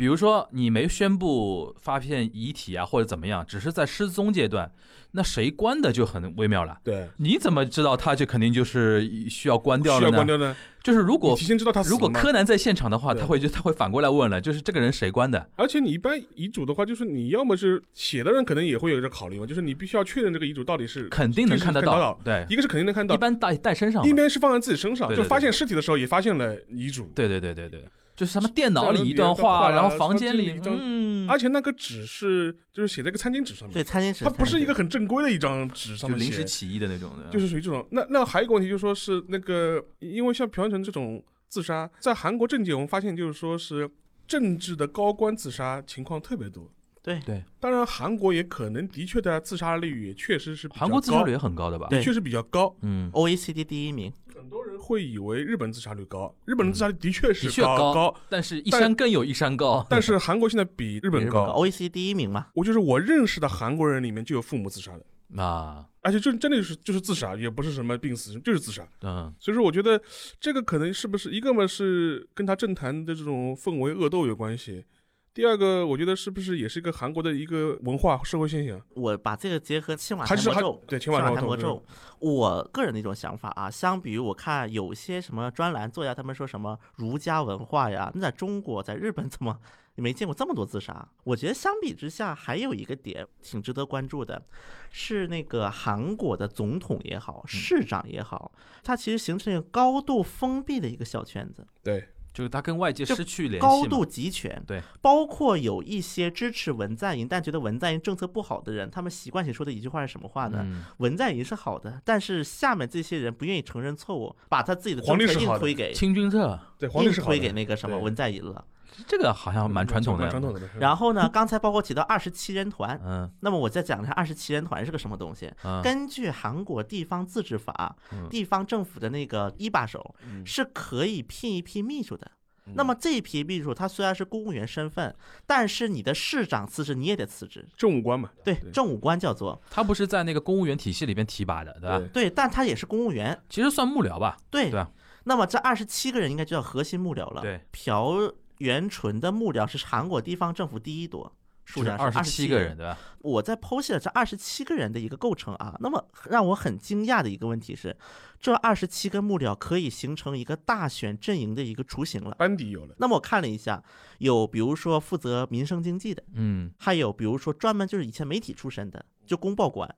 S4: 的。
S3: 比如说你没宣布发现遗体啊或者怎么样，只是在失踪阶段，那谁关的就很微妙了。
S4: 对，
S3: 你怎么知道他就肯定就是需要关掉了呢？
S4: 要关掉呢？
S3: 就是如果
S4: 提前知道他
S3: 如果柯南在现场的话，他会就他会反过来问了，就是这个人谁关的？
S4: 而且你一般遗嘱的话，就是你要么是写的人可能也会有这考虑嘛，就是你必须要确认这个遗嘱到底是
S3: 肯定能看得到，对，
S4: 一个是肯定能看到
S3: 一，般带带身上嘛。
S4: 一边是放在自己身上，就发现尸体的时候也发现了遗嘱，
S3: 对对对对对，就是什么电脑里一段话，然后房间里
S4: 一张
S3: 嗯，
S4: 而且那个纸是就是写在一个餐巾纸上面，
S2: 对，餐巾纸
S4: 它不是一个很正规的一张纸上面写，
S3: 临时起意的那种的，
S4: 就是属于这种。那那还有一个问题就是说是那个，因为像朴元淳这种自杀，在韩国政界我们发现就是说是政治的高官自杀情况特别多。
S2: 对
S3: 对，
S4: 当然，韩国也可能的确的自杀率也确实是比较高
S3: 韩国自杀率也很高的吧？
S2: 对
S4: 确实比较高。
S3: 嗯
S2: ，OECD 第一名，
S4: 很多人会以为日本自杀率高，日本的自杀率的确是高
S3: 高但是一山更有一山高。
S4: 但是韩国现在比日本高。
S2: OECD 第一名嘛。
S4: 我就是我认识的韩国人里面就有父母自杀的，
S3: 啊，
S4: 而且就真的就是就是自杀，也不是什么病死，就是自杀。
S3: 嗯，
S4: 所以说，我觉得这个可能是不是一个嘛是跟他政坛的这种氛围恶斗有关系，第二个我觉得是不是也是一个韩国的一个文化社会现象，
S2: 我把这个结合青瓦
S4: 还是还
S2: 台魔咒，
S4: 对青
S2: 青瓦
S4: 瓦台魔咒
S2: 台魔咒，我个人的一种想法啊，相比于我看有些什么专栏作家他们说什么儒家文化呀，那在中国在日本怎么你没见过这么多自杀？我觉得相比之下，还有一个点挺值得关注的，是那个韩国的总统也好，市长也好，他其实形成一个高度封闭的一个小圈子。
S4: 对，
S3: 就是他跟外界失去联系
S2: 高度集权，
S3: 对，
S2: 包括有一些支持文在寅但觉得文在寅政策不好的人，他们习惯性说的一句话是什么话呢？
S3: 嗯
S2: 文在寅是好的，但是下面这些人不愿意承认错误，把他自己的政策硬推给
S3: 清君侧，
S4: 对，皇帝
S2: 硬
S4: 是
S2: 推给那个什么文在寅了。
S3: 这个好像蛮传统的，
S4: 传统的。
S2: 然后呢，刚才包括提到二十七人团，
S3: 嗯
S2: 那么我再讲一下二十七人团是个什么东西。
S3: 嗯，
S2: 根据韩国地方自治法
S3: 嗯，
S2: 地方政府的那个一把手
S4: 嗯
S2: 是可以聘一批秘书的。那么这一批秘书，他虽然是公务员身份，但是你的市长辞职，你也得辞职。
S4: 政务官嘛，
S2: 对，
S4: 对
S2: 政务官叫做
S3: 他不是在那个公务员体系里边提拔的，对吧？
S4: 对
S2: 对，但他也是公务员。
S3: 其实算幕僚吧，
S2: 对那么这二十七个人应该就叫核心幕僚了。
S3: 对，
S2: 朴元淳的幕僚是韩国地方政府第一多，数量
S3: 二
S2: 是
S3: 十七个人，。对吧？
S2: 我在剖析了这二十七个人的一个构成啊，那么让我很惊讶的一个问题是，这二十七个幕僚可以形成一个大选阵营的一个雏形了。
S4: 班底有了，
S2: 那么我看了一下，有比如说负责民生经济的，
S3: 嗯，
S2: 还有比如说专门就是以前媒体出身的，就公报官，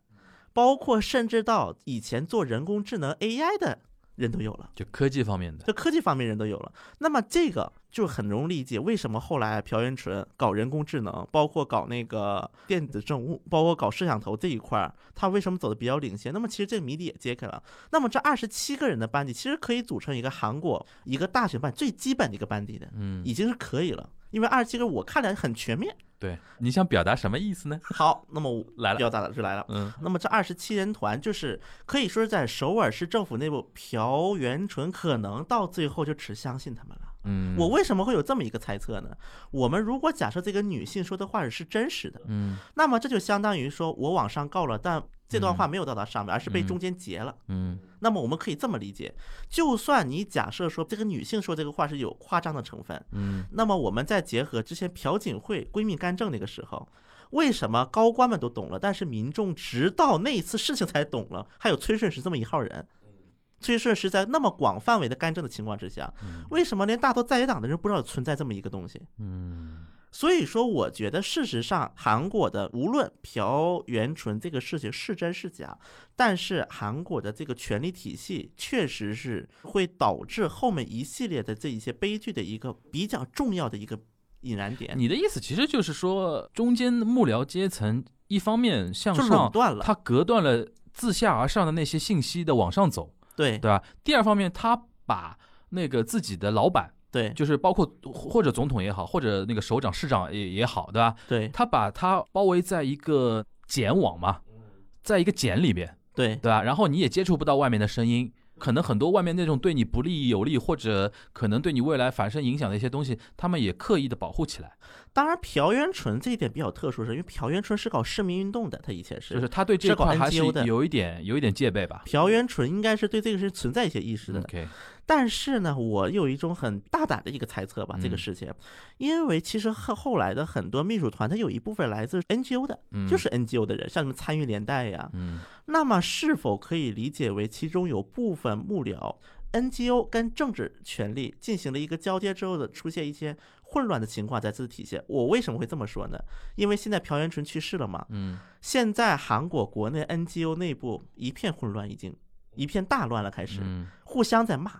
S2: 包括甚至到以前做人工智能 AI 的人都有了。
S3: 就科技方面的，
S2: 就科技方面人都有了，那么这个就很容易理解为什么后来朴元淳搞人工智能，包括搞那个电子政务，包括搞摄像头这一块儿，他为什么走的比较领先？那么其实这个谜底也揭开了。那么这二十七个人的班底其实可以组成一个韩国一个大学班最基本的一个班底的，
S3: 嗯，
S2: 已经是可以了。因为二十七个我看来很全面。
S3: 对，你想表达什么意思呢？
S2: 好，那么我
S3: 来了
S2: 表达的就来了。
S3: 嗯
S2: 那么这二十七人团就是可以说是在首尔市政府内部，朴元淳可能到最后就只相信他们了。
S3: 嗯，
S2: 我为什么会有这么一个猜测呢？我们如果假设这个女性说的话是真实的，
S3: 嗯
S2: 那么这就相当于说我往上告了，但这段话没有到达上面，而是被
S3: 嗯
S2: 中间截了。
S3: 嗯
S2: 那么我们可以这么理解，就算你假设说这个女性说这个话是有夸张的成分，
S3: 嗯
S2: 那么我们再结合之前朴槿惠闺蜜干政那个时候，为什么高官们都懂了，但是民众直到那一次事情才懂了？还有崔顺实这么一号人，崔顺是在那么广范围的干政的情况之下，为什么连大多在野党的人不知道存在这么一个东西？
S3: 嗯
S2: 所以说，我觉得事实上，韩国的无论朴元淳这个事情是真是假，但是韩国的这个权力体系确实是会导致后面一系列的这一些悲剧的一个比较重要的一个引燃点，
S3: 你的意思其实就是说，中间幕僚阶层一方面向上，
S2: 断了。
S3: 他隔断了自下而上的那些信息的往上走，
S2: 对
S3: 对吧？第二方面，他把那个自己的老板，
S2: 对
S3: 就是包括或者总统也好，或者那个首长、市长也也好，对吧？
S2: 对
S3: 他把他包围在一个茧网嘛，在一个茧里边，
S2: 对
S3: 对吧？然后你也接触不到外面的声音，可能很多外面那种对你不利有利，或者可能对你未来反生影响的一些东西，他们也刻意的保护起来，
S2: 当然，朴元淳这一点比较特殊，是因为朴元淳是搞市民运动的，他以前是。
S3: 就是他对这块还是有一点有一点戒备吧。
S2: 朴元淳应该是对这个是存在一些意识的
S3: ，OK，
S2: 但是呢，我有一种很大胆的一个猜测吧，这个
S3: 嗯
S2: 事情，因为其实后后来的很多秘书团，它有一部分来自 NGO 的，
S3: 嗯
S2: 就是 NGO 的人，像什么参与连带呀，
S3: 嗯
S2: 那么是否可以理解为其中有部分幕僚 NGO 跟政治权力进行了一个交接之后的出现一些混乱的情况在此体现？我为什么会这么说呢？因为现在朴元淳去世了嘛，
S3: 嗯
S2: 现在韩国国内 NGO 内部一片混乱，已经一片大乱了，开始。
S3: 嗯
S2: 互相在骂。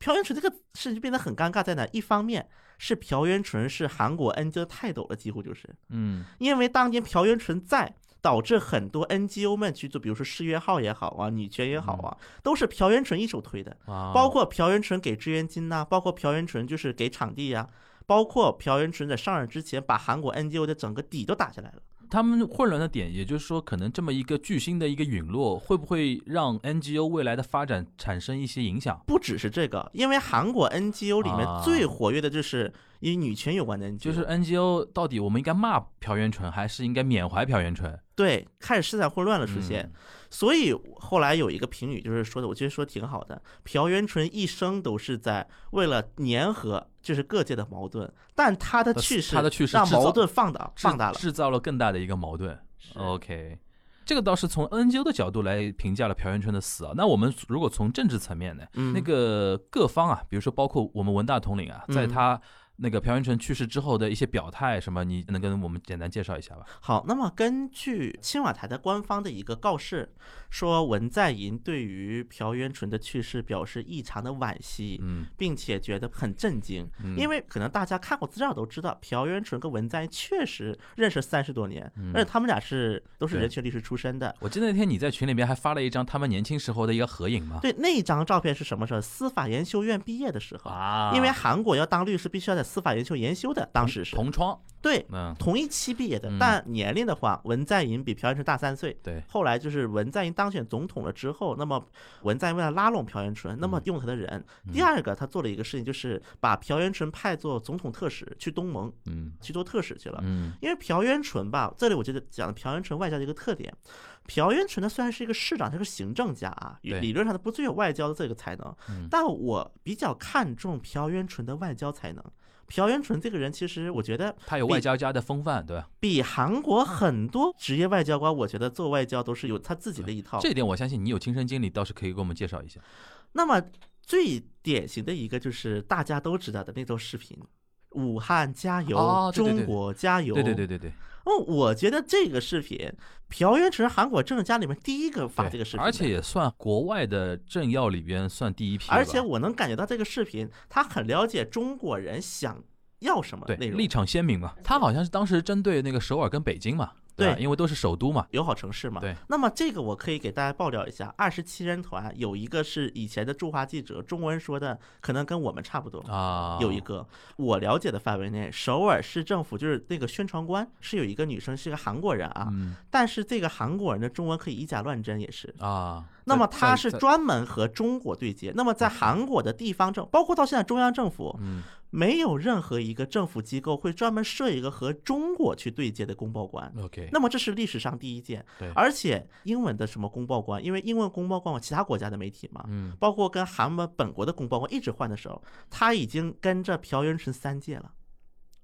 S2: 朴元淳这个事情变得很尴尬，在哪？一方面是朴元淳是韩国 NGO 的泰斗了，几乎就是
S3: 嗯
S2: 因为当年朴元淳在，导致很多 NGO 们去做，比如说世约号也好啊，女权也好啊，都是朴元淳一手推的，
S3: 啊，
S2: 包括朴元淳给支援金呐、包括朴元淳就是给场地呀、包括朴元淳在上任之前把韩国 NGO 的整个底都打下来了。
S3: 他们混乱的点，也就是说，可能这么一个巨星的一个陨落，会不会让 NGO 未来的发展产生一些影响？
S2: 不只是这个，因为韩国 NGO 里面
S3: 啊
S2: 最活跃的就是与女权有关的 NGO，
S3: 就是 NGO 到底我们应该骂朴元淳，还是应该缅怀朴元淳？
S2: 对，开始事态混乱了出现。
S3: 嗯
S2: 所以后来有一个评语，就是说的，我觉得说挺好的。朴元淳一生都是在为了粘合，就是各界的矛盾，但他的
S3: 呃
S2: 去世，
S3: 他的去世
S2: 让矛盾放大放大了。
S3: 制造了更大的一个矛盾。OK，这个倒是从 NGO 的角度来评价了朴元淳的死啊。那我们如果从政治层面呢，
S2: 嗯，
S3: 那个各方啊，比如说包括我们文大统领啊，在
S2: 嗯
S3: 他那个朴元淳去世之后的一些表态什么，你能跟我们简单介绍一下吧？
S2: 好，那么根据青瓦台的官方的一个告示，说文在寅对于朴元淳的去世表示异常的惋惜，
S3: 嗯，
S2: 并且觉得很震惊，因为可能大家看过资料都知道，朴元淳跟文在寅确实认识三十多年，而且他们俩是都是人权律师出身的。
S3: 我记得那天你在群里面还发了一张他们年轻时候的一个合影嘛？
S2: 对，那张照片是什么时候？司法研修院毕业的时候，
S3: 啊，
S2: 因为韩国要当律师，必须要在司法研究研修的，当时是。
S3: 同窗，
S2: 对
S3: 嗯，
S2: 同一期毕业的
S3: 嗯，
S2: 但年龄的话，文在寅比朴元淳大三岁。
S3: 对，
S2: 后来就是文在寅当选总统了之后，那么文在寅为了拉拢朴元淳，那
S3: 嗯。
S2: 么用他的人。第二个，他做了一个事情，就是把朴元淳派做总统特使去东盟
S3: 嗯。
S2: 去做特使去了。
S3: 嗯。
S2: 因为朴元淳吧，这里我觉得讲的朴元淳外交的一个特点，朴元淳呢虽然是一个市长，他是个行政家啊，理论上他不具有外交的这个才能，
S3: 嗯。
S2: 但我比较看重朴元淳的外交才能。朴元淳这个人，其实我觉得
S3: 他有外交家的风范，对吧？
S2: 比韩国很多职业外交官，我觉得做外交都是有他自己的一套。
S3: 这一点我相信你有亲身经历，倒是可以给我们介绍一下。
S2: 那么最典型的一个就是大家都知道的那种视频。武汉加油，
S3: 哦对对对
S2: 中国加油！
S3: 对对对对对，
S2: 哦，我觉得这个视频，朴元淳韩国政治家里面第一个发这个视频，
S3: 而且也算国外的政要里边算第一批了，
S2: 而且我能感觉到这个视频，他很了解中国人想要什么
S3: 对
S2: 内容
S3: 立。场鲜明嘛，他好像是当时针对那个首尔跟北京嘛，吧？
S2: 对
S3: 因为都是首都嘛，
S2: 友好城市嘛，
S3: 对。
S2: 那么这个我可以给大家爆料一下，二十七人团有一个是以前的驻华记者，中文说的可能跟我们差不多。
S3: 啊，
S2: 有一个我了解的范围内，首尔市政府就是那个宣传官是有一个女生，是个韩国人啊，
S3: 嗯
S2: 但是这个韩国人的中文可以以假乱真，也是。
S3: 啊，
S2: 那么
S3: 在
S2: 他是专门和中国对接。那么在韩国的地方政，包括到现在中央政府，
S3: 嗯
S2: 没有任何一个政府机构会专门设一个和中国去对接的公报官。
S3: OK，
S2: 那么这是历史上第一件
S3: 对，
S2: 而且英文的什么公报官，因为英文公报官有其他国家的媒体嘛，
S3: 嗯
S2: 包括跟韩文本国的公报官一直换的时候，他已经跟着朴元淳三届了，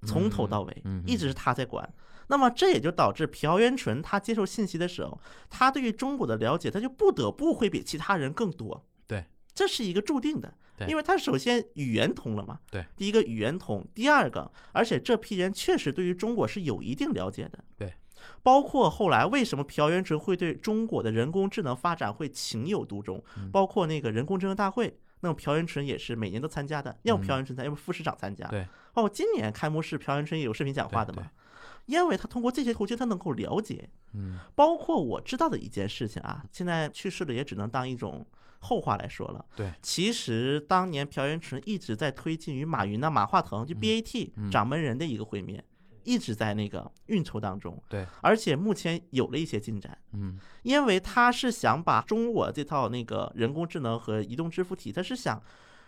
S2: 从头到尾
S3: 嗯嗯
S2: 一直是他在管。那么这也就导致朴元淳他接受信息的时候，他对于中国的了解，他就不得不会比其他人更多。
S3: 对，
S2: 这是一个注定的，因为他首先语言通了嘛。
S3: 对，
S2: 第一个语言通，第二个，而且这批人确实对于中国是有一定了解的。
S3: 对。
S2: 包括后来为什么朴元淳会对中国的人工智能发展会情有独钟，
S3: 嗯
S2: 包括那个人工智能大会，那么朴元淳也是每年都参加的，要么朴元淳参加，要么副市长参加。包括今年开幕式，朴元淳也有视频讲话的
S3: 对
S2: 嘛，因为他通过这些途径，他能够了解，
S3: 嗯
S2: 包括我知道的一件事情啊，现在去世了也只能当一种后话来说了。
S3: 对，
S2: 其实当年朴元淳一直在推进与马云的、马化腾就 BAT
S3: 嗯
S2: 掌门人的一个会面。一直在那个运筹当中，
S3: 对，
S2: 而且目前有了一些进展，
S3: 嗯
S2: 因为他是想把中我这套那个人工智能和移动支付体，他是想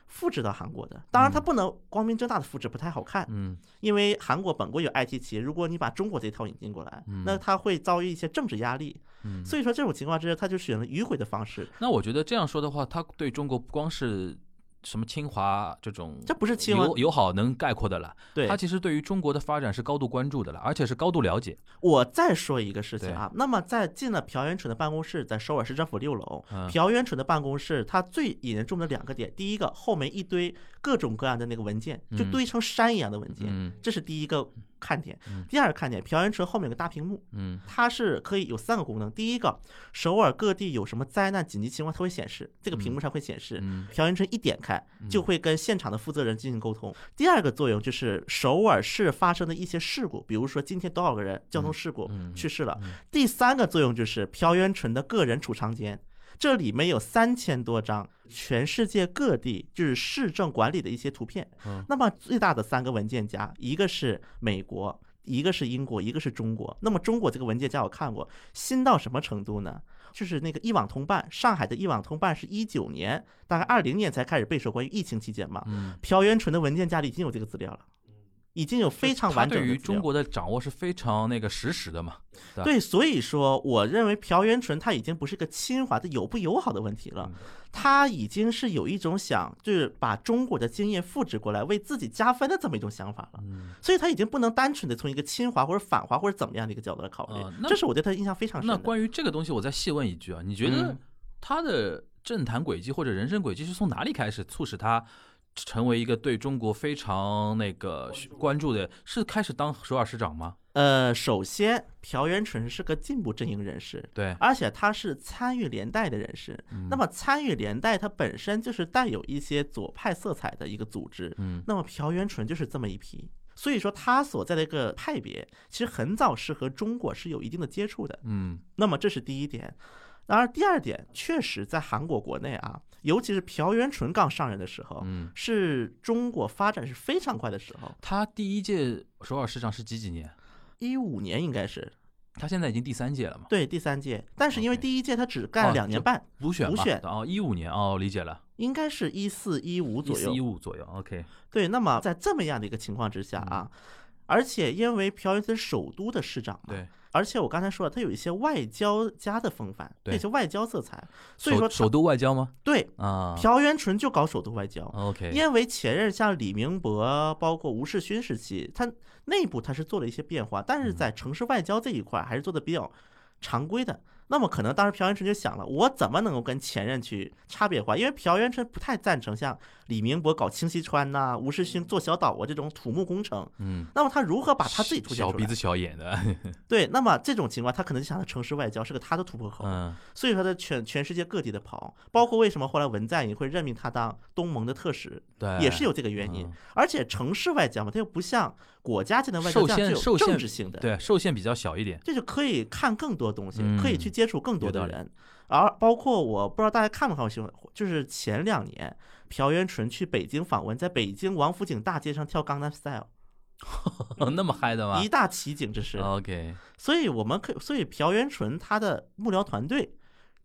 S2: 复制到韩国的。当然，他不能光明正大的复制，不太好看，
S3: 嗯
S2: 因为韩国本国有 IT 企业，如果你把中国这套引进过来，那他会遭遇一些政治压力。
S3: 嗯。
S2: 所以说这种情况之下，他就选了迂回的方式。
S3: 那我觉得这样说的话，他对中国不光是什么清华这种
S2: 这不是清华
S3: 友友好能概括的了，
S2: 对
S3: 他，其实对于中国的发展是高度关注的了，而且是高度了解。
S2: 我再说一个事情啊，那么在进了朴元淳的办公室，在首尔市政府六楼，
S3: 嗯
S2: 朴元淳的办公室，他最引人注目的两个点，第一个后面一堆各种各样的那个文件，就
S3: 嗯
S2: 堆成山一样的文件，
S3: 嗯
S2: 这是第一个看点
S3: 嗯。
S2: 第二个看点，朴元淳后面有个大屏幕，
S3: 嗯
S2: 它是可以有三个功能。第一个，首尔各地有什么灾难紧急情况，它会显示，这个屏幕上会显示。
S3: 嗯
S2: 朴元淳一点开，就会跟现场的负责人进行沟通。第二个作用就是首尔市发生的一些事故，比如说今天多少个人交通事故
S3: 嗯
S2: 去世了。第三个作用就是朴元淳的个人储藏间。这里面有三千多张全世界各地就是市政管理的一些图片
S3: 嗯。
S2: 那么最大的三个文件夹，一个是美国，一个是英国，一个是中国。那么中国这个文件夹我看过，新到什么程度呢？就是那个一网通办，上海的一网通办是一九年，大概二零年才开始备受关于疫情期间嘛。
S3: 嗯，
S2: 朴元淳的文件夹里已经有这个资料了，已经有非常完整。
S3: 对于中国的掌握是非常那个实时的嘛。吧
S2: 对，所以说，我认为朴元淳他已经不是个侵华的友不友好的问题
S3: 嗯
S2: 了，他已经是有一种想就是把中国的经验复制过来，为自己加分的这么一种想法了。
S3: 嗯，
S2: 所以他已经不能单纯的从一个亲华或者反华或者怎么样的一个角度来考虑
S3: 呃，那
S2: 这是我对他印象非常深的。
S3: 那关于这个东西，我再细问一句啊，你觉得
S2: 嗯
S3: 他的政坛轨迹或者人生轨迹是从哪里开始促使他成为一个对中国非常那个关注的？是开始当首尔市长吗？
S2: 呃，首先，朴元淳是个进步阵营人士，
S3: 对，
S2: 而且他是参与连带的人士。
S3: 嗯
S2: 那么参与连带，它本身就是带有一些左派色彩的一个组织。
S3: 嗯
S2: 那么朴元淳就是这么一批，所以说他所在的一个派别，其实很早是和中国是有一定的接触的。
S3: 嗯
S2: 那么这是第一点。然而第二点，确实在韩国国内啊，尤其是朴元淳刚上任的时候，
S3: 嗯，
S2: 是中国发展是非常快的时候。
S3: 他第一届首尔市长是几几年？
S2: 一五年应该是
S3: 他现在已经第三届了嘛？
S2: 对第三届，但是因为第一届他只干了两年半，
S3: 补选嘛？
S2: 补选
S3: 哦，一五年哦，理解了，
S2: 应该是一四一五左右
S3: 一。五左右。OK，
S2: 对，那么在这么样的一个情况之下啊，而且因为朴元淳是首都的市长嘛，
S3: 嗯对，
S2: 而且我刚才说了，他有一些外交家的风范，
S3: 对
S2: 一些外交色彩，所以说
S3: 首首都外交吗？
S2: 对
S3: 啊
S2: 朴元淳就搞首都外交。
S3: ，OK，
S2: 因为前任像李明博，包括吴世勋时期，他内部他是做了一些变化，但是在城市外交这一块还是做的比较常规的。那么可能当时朴元淳就想了，我怎么能够跟前任去差别化？因为朴元淳不太赞成像李明博搞清溪川呐、吴世勋做小岛啊这种土木工程。
S3: 嗯，
S2: 那么他如何把他自己凸显出来？
S3: 小鼻子小眼的，
S2: 对，那么这种情况，他可能就想着城市外交是个他的突破口。
S3: 嗯
S2: 所以说他全全世界各地的跑，包括为什么后来文在寅会任命他当东盟的特使，
S3: 对，
S2: 也是有这个原因
S3: 嗯。
S2: 而且城市外交嘛，他又不像国家间的外交
S3: 受
S2: 这样具有政治性的，
S3: 对受限比较小一点。
S2: 这就可以看更多东西，
S3: 嗯
S2: 可以去接触更多的人。而包括我不知道大家看没看过新闻，就是前两年朴元淳去北京访问，在北京王府井大街上跳《江南 Style
S3: 那么嗨的》，吗
S2: 一大奇景，这是。
S3: ？OK，
S2: 所以我们可以，所以朴元淳他的幕僚团队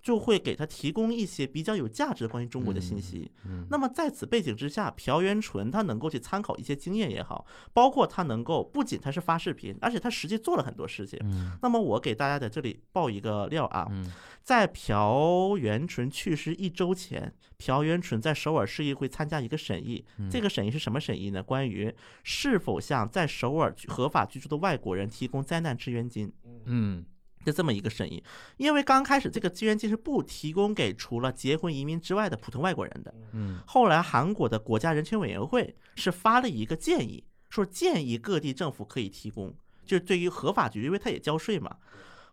S2: 就会给他提供一些比较有价值的关于中国的信息。
S3: 嗯
S2: 那么在此背景之下，朴元淳他能够去参考一些经验也好，包括他能够不仅他是发视频，而且他实际做了很多事情。
S3: 嗯
S2: 那么我给大家在这里爆一个料啊，
S3: 嗯
S2: 在朴元淳去世一周前，朴元淳在首尔市议会参加一个审议。
S3: 嗯
S2: 这个审议是什么审议呢？关于是否向在首尔合法居住的外国人提供灾难支援金。
S3: 嗯
S2: 就这么一个审议，因为刚开始这个资源金是不提供给除了结婚移民之外的普通外国人的。
S3: 嗯
S2: 后来韩国的国家人权委员会是发了一个建议，说建议各地政府可以提供，就是对于合法局，因为他也交税嘛。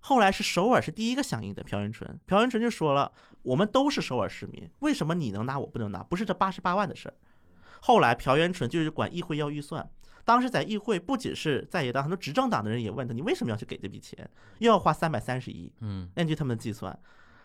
S2: 后来是首尔是第一个响应的，朴元淳，朴元淳就说了，我们都是首尔市民，为什么你能拿我不能拿？不是这八十八万的事儿。后来朴元淳就是管议会要预算，当时在议会不仅是在野党，很多执政党的人也问他，你为什么要去给这笔钱？又要花三百三十亿，
S3: 嗯
S2: 根据他们的计算，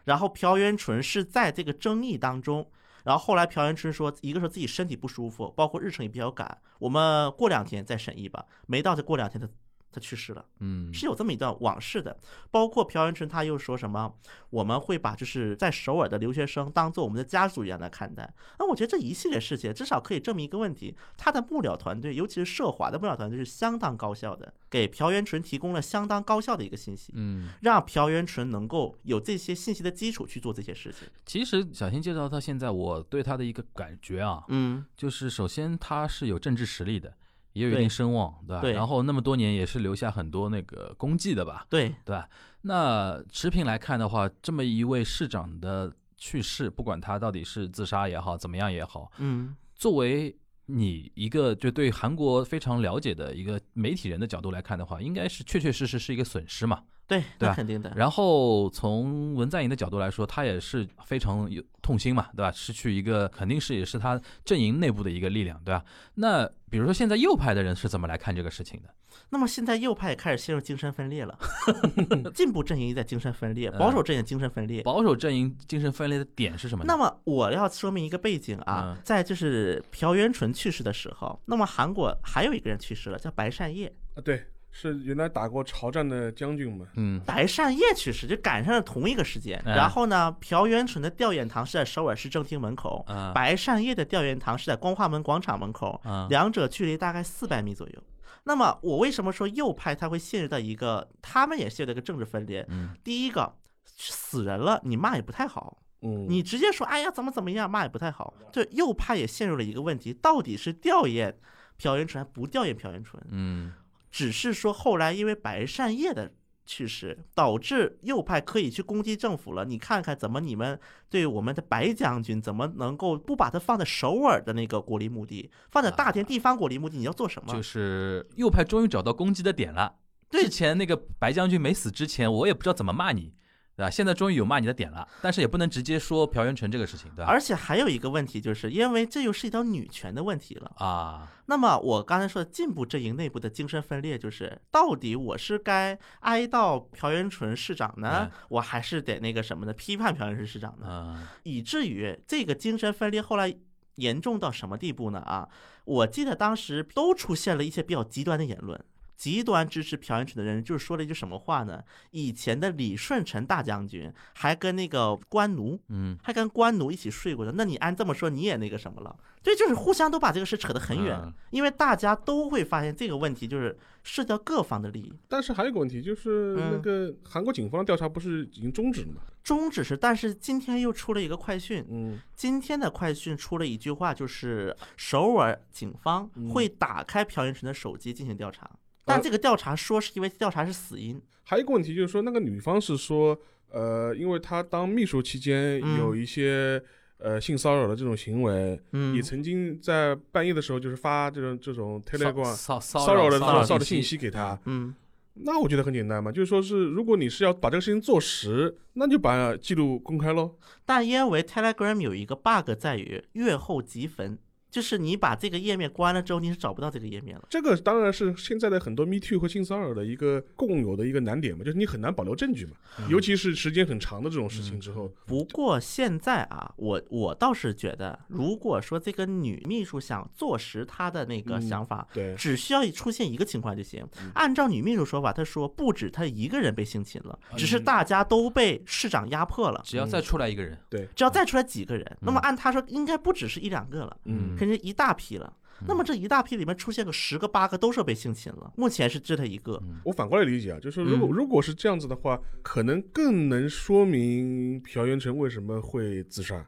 S2: 然后朴元淳是在这个争议当中，然后后来朴元淳说，一个说自己身体不舒服，包括日程也比较赶，我们过两天再审议吧。没到就过两天，他他去世了。
S3: 嗯，
S2: 是有这么一段往事的，包括朴元淳他又说什么，我们会把就是在首尔的留学生当做我们的家属一样来看待。那我觉得这一系列事情至少可以证明一个问题，他的幕僚团队，尤其是涉华的幕僚团队是相当高效的，给朴元淳提供了相当高效的一个信息，
S3: 嗯，
S2: 让朴元淳能够有这些信息的基础去做这些事情。
S3: 其实小新介绍到现在，我对他的一个感觉啊，
S2: 嗯，
S3: 就是首先他是有政治实力的，也有一定声望，对吧？
S2: 对
S3: 然后那么多年也是留下很多那个功绩的吧，
S2: 对，
S3: 对吧？那持平来看的话，这么一位市长的去世，不管他到底是自杀也好，怎么样也好，
S2: 嗯，
S3: 作为你一个就对韩国非常了解的一个媒体人的角度来看的话，应该是确确实实是一个损失嘛。
S2: 对，那肯定的。
S3: 然后从文在寅的角度来说，他也是非常有痛心嘛，对吧？失去一个肯定是也是他阵营内部的一个力量，对吧？那比如说现在右派的人是怎么来看这个事情的？
S2: 那么现在右派也开始陷入精神分裂了，进步阵营也在精神分裂，
S3: 嗯
S2: 保守阵营精神分裂。
S3: 保守阵营精神分裂的点是什么呢？
S2: 那么我要说明一个背景啊
S3: 嗯，
S2: 在就是朴元淳去世的时候，那么韩国还有一个人去世了，叫白善烨。
S4: 啊，对，是原来打过朝战的将军嘛。
S3: 嗯。
S2: 白善烨去世就赶上了同一个时间，
S3: 哎。
S2: 然后呢，朴元淳的吊唁堂是在首尔市政厅门口，
S3: 啊。
S2: 白善烨的吊唁堂是在光化门广场门口，
S3: 啊。
S2: 两者距离大概四百米左右。那么我为什么说右派他会陷入到一个，他们也陷入到一个政治分裂？
S3: 嗯。
S2: 第一个，死人了，你骂也不太好，
S4: 嗯，
S2: 你直接说哎呀怎么怎么样，骂也不太好。对，右派也陷入了一个问题，到底是吊唁朴元淳还不吊唁朴元淳？
S3: 嗯
S2: 只是说后来因为白善烨的去世，导致右派可以去攻击政府了。你看看怎么你们对我们的白将军怎么能够不把他放在首尔的那个国立墓地，放在大田地方国立墓地？你要做什么？
S3: 就是右派终于找到攻击的点了。之前那个白将军没死之前，我也不知道怎么骂你，对吧？现在终于有骂你的点了，但是也不能直接说朴元淳这个事情，对吧？
S2: 而且还有一个问题，就是因为这又是一条女权的问题了。
S3: 啊，
S2: 那么我刚才说的进步阵营内部的精神分裂，就是到底我是该哀悼朴元淳市长呢
S3: 嗯，
S2: 我还是得那个什么呢？批判朴元淳市长呢？
S3: 嗯
S2: 以至于这个精神分裂后来严重到什么地步呢？啊，我记得当时都出现了一些比较极端的言论。极端支持朴元淳的人就是说了一句什么话呢？以前的李舜臣大将军还跟那个官奴，
S3: 嗯
S2: 还跟官奴一起睡过的，那你按这么说，你也那个什么了？对，就是互相都把这个事扯得很远
S3: 嗯，
S2: 因为大家都会发现这个问题就是涉及到各方的利益。
S4: 但是还有一个问题，就是那
S2: 嗯
S4: 个韩国警方调查不是已经终止了吗？
S2: 终止是，但是今天又出了一个快讯，
S4: 嗯，
S2: 今天的快讯出了一句话，就是首尔警方
S4: 嗯
S2: 会打开朴元淳的手机进行调查，但这个调查说是因为调查是死因，
S4: 还有一个问题就是说，那个女方是说，呃，因为她当秘书期间
S2: 嗯
S4: 有一些、呃性骚扰的这种行为，
S2: 嗯
S4: 也，曾经在半夜的时候就是发这种这种 Telegram
S3: 骚
S4: 扰的
S3: 骚
S4: 骚扰的
S3: 信
S4: 信息给她。
S2: 嗯，
S4: 那我觉得很简单嘛，就是说是如果你是要把这个事情做实，那就把记录公开喽。
S2: 但因为 Telegram 有一个 bug 在于阅后即焚，就是你把这个页面关了之后，你是找不到这个页面了。
S4: 这个当然是现在的很多 Me Too 和性骚扰的一个共有的一个难点嘛，就是你很难保留证据嘛，尤其是时间很长的这种事情之后，
S2: 不过现在啊，我我倒是觉得，如果说这个女秘书想坐实她的那个
S4: 嗯
S2: 想法，
S4: 对，
S2: 只需要出现一个情况就行
S4: 嗯。
S2: 按照女秘书说法，她说不止她一个人被性侵了，
S3: 嗯
S2: 只是大家都被市长压迫了。
S3: 只要再出来一个人，对
S2: 只要再出来几个人，那么
S3: 嗯
S2: 按她说，应该不只是一两个了，
S4: 嗯
S2: 肯定一大批了。那么这一大批里面出现个十个八个都是被性侵了，目前是只他一个。
S4: 我反过来理解啊，就是如果、
S2: 嗯
S4: 如果是这样子的话，可能更能说明朴元成为什么会自杀。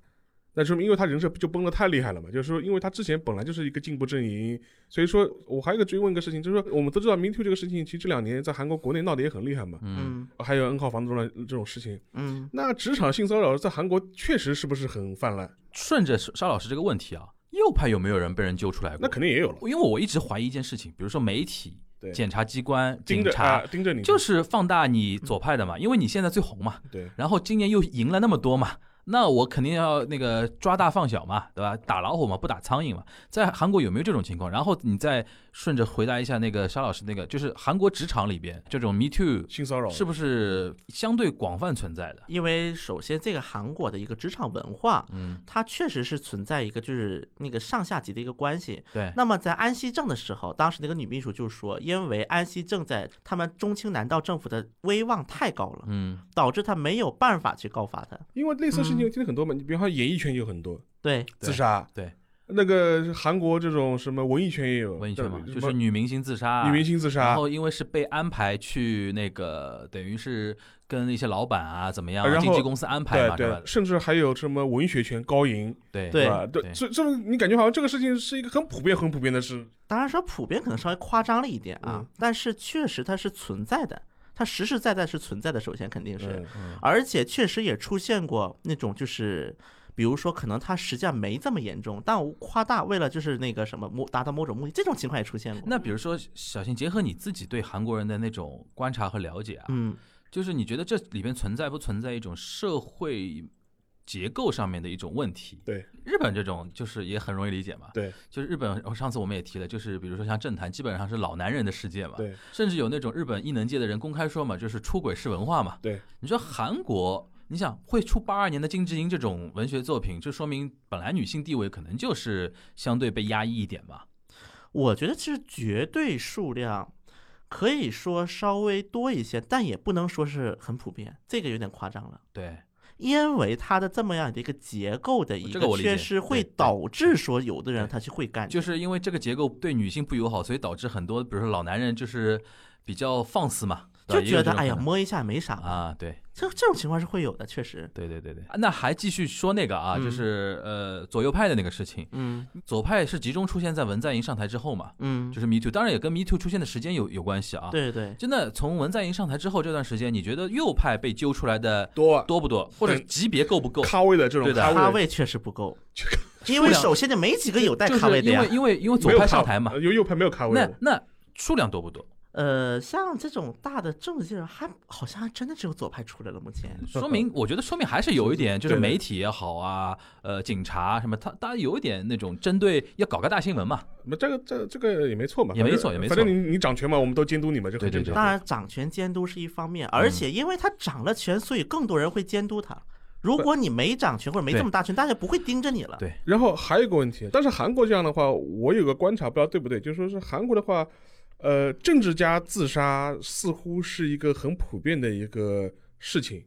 S4: 那说明因为他人设就崩得太厉害了嘛，就是说，因为他之前本来就是一个进步阵营，所以说我还有一个追问一个事情，就是说我们都知道 Me Too 这个事情，其实这两年在韩国国内闹得也很厉害嘛，
S3: 嗯，
S2: 嗯
S4: 还有 N 号房子中的这种事情。
S2: 嗯，
S4: 那职场性骚扰在韩国确实是不是很泛滥？
S3: 顺着沙老师这个问题啊，右派有没有人被人揪出来过？
S4: 那肯定也有了，
S3: 因为我一直怀疑一件事情，比如说媒体、
S4: 对，
S3: 检察机关、警察
S4: 啊，，盯着你，
S3: 就是放大你左派的嘛，因为你现在最红嘛，
S4: 对，
S3: 然后今年又赢了那么多嘛，那我肯定要那个抓大放小嘛，对吧？打老虎嘛，不打苍蝇嘛。在韩国有没有这种情况？然后你再顺着回答一下那个沙老师那个，就是韩国职场里边这种 Me Too
S4: 性骚扰
S3: 是不是相对广泛存在的？
S2: 因为首先这个韩国的一个职场文化，
S3: 嗯，
S2: 它确实是存在一个就是那个上下级的一个关系。
S3: 对，
S2: 那么在安熙正的时候，当时那个女秘书就说，因为安熙正在他们中青南道政府的威望太高了，
S3: 嗯，
S2: 导致他没有办法去告发他。
S4: 因为类似的事情
S2: 嗯
S4: 听了很多嘛，你比方说演艺圈有很多
S2: 对，
S4: 自杀，
S3: 对，
S4: 那个韩国这种什么文艺圈也有，
S3: 文艺圈嘛，就是女明星自杀，
S4: 女明星自杀。
S3: 然，后因为是被安排去那个，等于是跟一些老板啊怎么样啊，
S4: 然
S3: 经纪公司安排
S4: 对
S3: 嘛，对吧？
S4: 对，？甚至还有什么文学圈高银，
S3: 对。
S2: 对。
S4: 吧？对，
S3: 对
S4: 这这种你感觉好像这个事情是一个很普遍、很普遍的事，
S2: 当然说普遍可能稍微夸张了一点啊，
S4: 嗯。
S2: 但是确实它是存在的，它实实在在是存在的。首先肯定是，
S4: 嗯
S2: 而且确实也出现过那种就是。比如说，可能它实际上没这么严重，但我夸大，为了就是那个什么某达到某种目的，这种情况也出现过。
S3: 那比如说，小新结合你自己对韩国人的那种观察和了解啊，
S2: 嗯，
S3: 就是你觉得这里边存在不存在一种社会结构上面的一种问题？
S4: 对，
S3: 日本这种就是也很容易理解嘛。
S4: 对
S3: 就是日本，哦上次我们也提了，就是比如说像政坛，基本上是老男人的世界嘛。
S4: 对
S3: 甚至有那种日本艺能界的人公开说嘛，就是出轨是文化嘛。
S4: 对，
S3: 你说韩国，你想会出八二年的金智英这种文学作品，就说明本来女性地位可能就是相对被压抑一点吧。
S2: 我觉得其实绝对数量可以说稍微多一些，但也不能说是很普遍，这个有点夸张了。
S3: 对，
S2: 因为它的这么样的一个结构的一
S3: 个
S2: 缺失，会导致说有的人他就会干，
S3: 就是因为这个结构对女性不友好，所以导致很多，比如说老男人就是比较放肆嘛，
S2: 就觉得哎呀摸一下没啥，
S3: 啊，对。
S2: 这这种情况是会有的，确实。
S3: 对对对对，那还继续说那个啊，
S2: 嗯
S3: 就是呃左右派的那个事情。
S2: 嗯
S3: 左派是集中出现在文在寅上台之后嘛，
S2: 嗯，
S3: 就是 Me Too，当然也跟 Me Too 出现的时间有有关系啊。，
S2: 对对，
S3: 真的从文在寅上台之后这段时间，你觉得右派被揪出来的
S4: 多
S3: 多不多，或者级别够不够？
S4: 咖位的这种
S3: 对的
S4: 咖位
S2: 确实不够，因为首先就没几个有带咖位的呀
S3: 因为。因为因为左派上台嘛
S4: 呃，有右派没有咖位，
S3: 那那数量多不多？
S2: 呃，像这种大的政界，还好像还真的只有左派出来了。目前，
S3: 说明我觉得说明还是有一点，就是媒体也好啊，呃，警察什么，他大家有一点那种针对要搞个大新闻嘛。
S4: 那这个这这个也没错嘛，
S3: 也没错也没错
S4: 反正你你掌权嘛，我们都监督你嘛，这很
S3: 对对对
S4: 正常。
S2: 当然掌权监督是一方面，而且因为他掌了权，所以更多人会监督他。如果你没掌权或者没这么大权，大家不会盯着你了。
S3: 对
S4: 然后还有一个问题，但是韩国这样的话，我有个观察，不知道对不对，就是说是韩国的话，呃，政治家自杀似乎是一个很普遍的一个事情，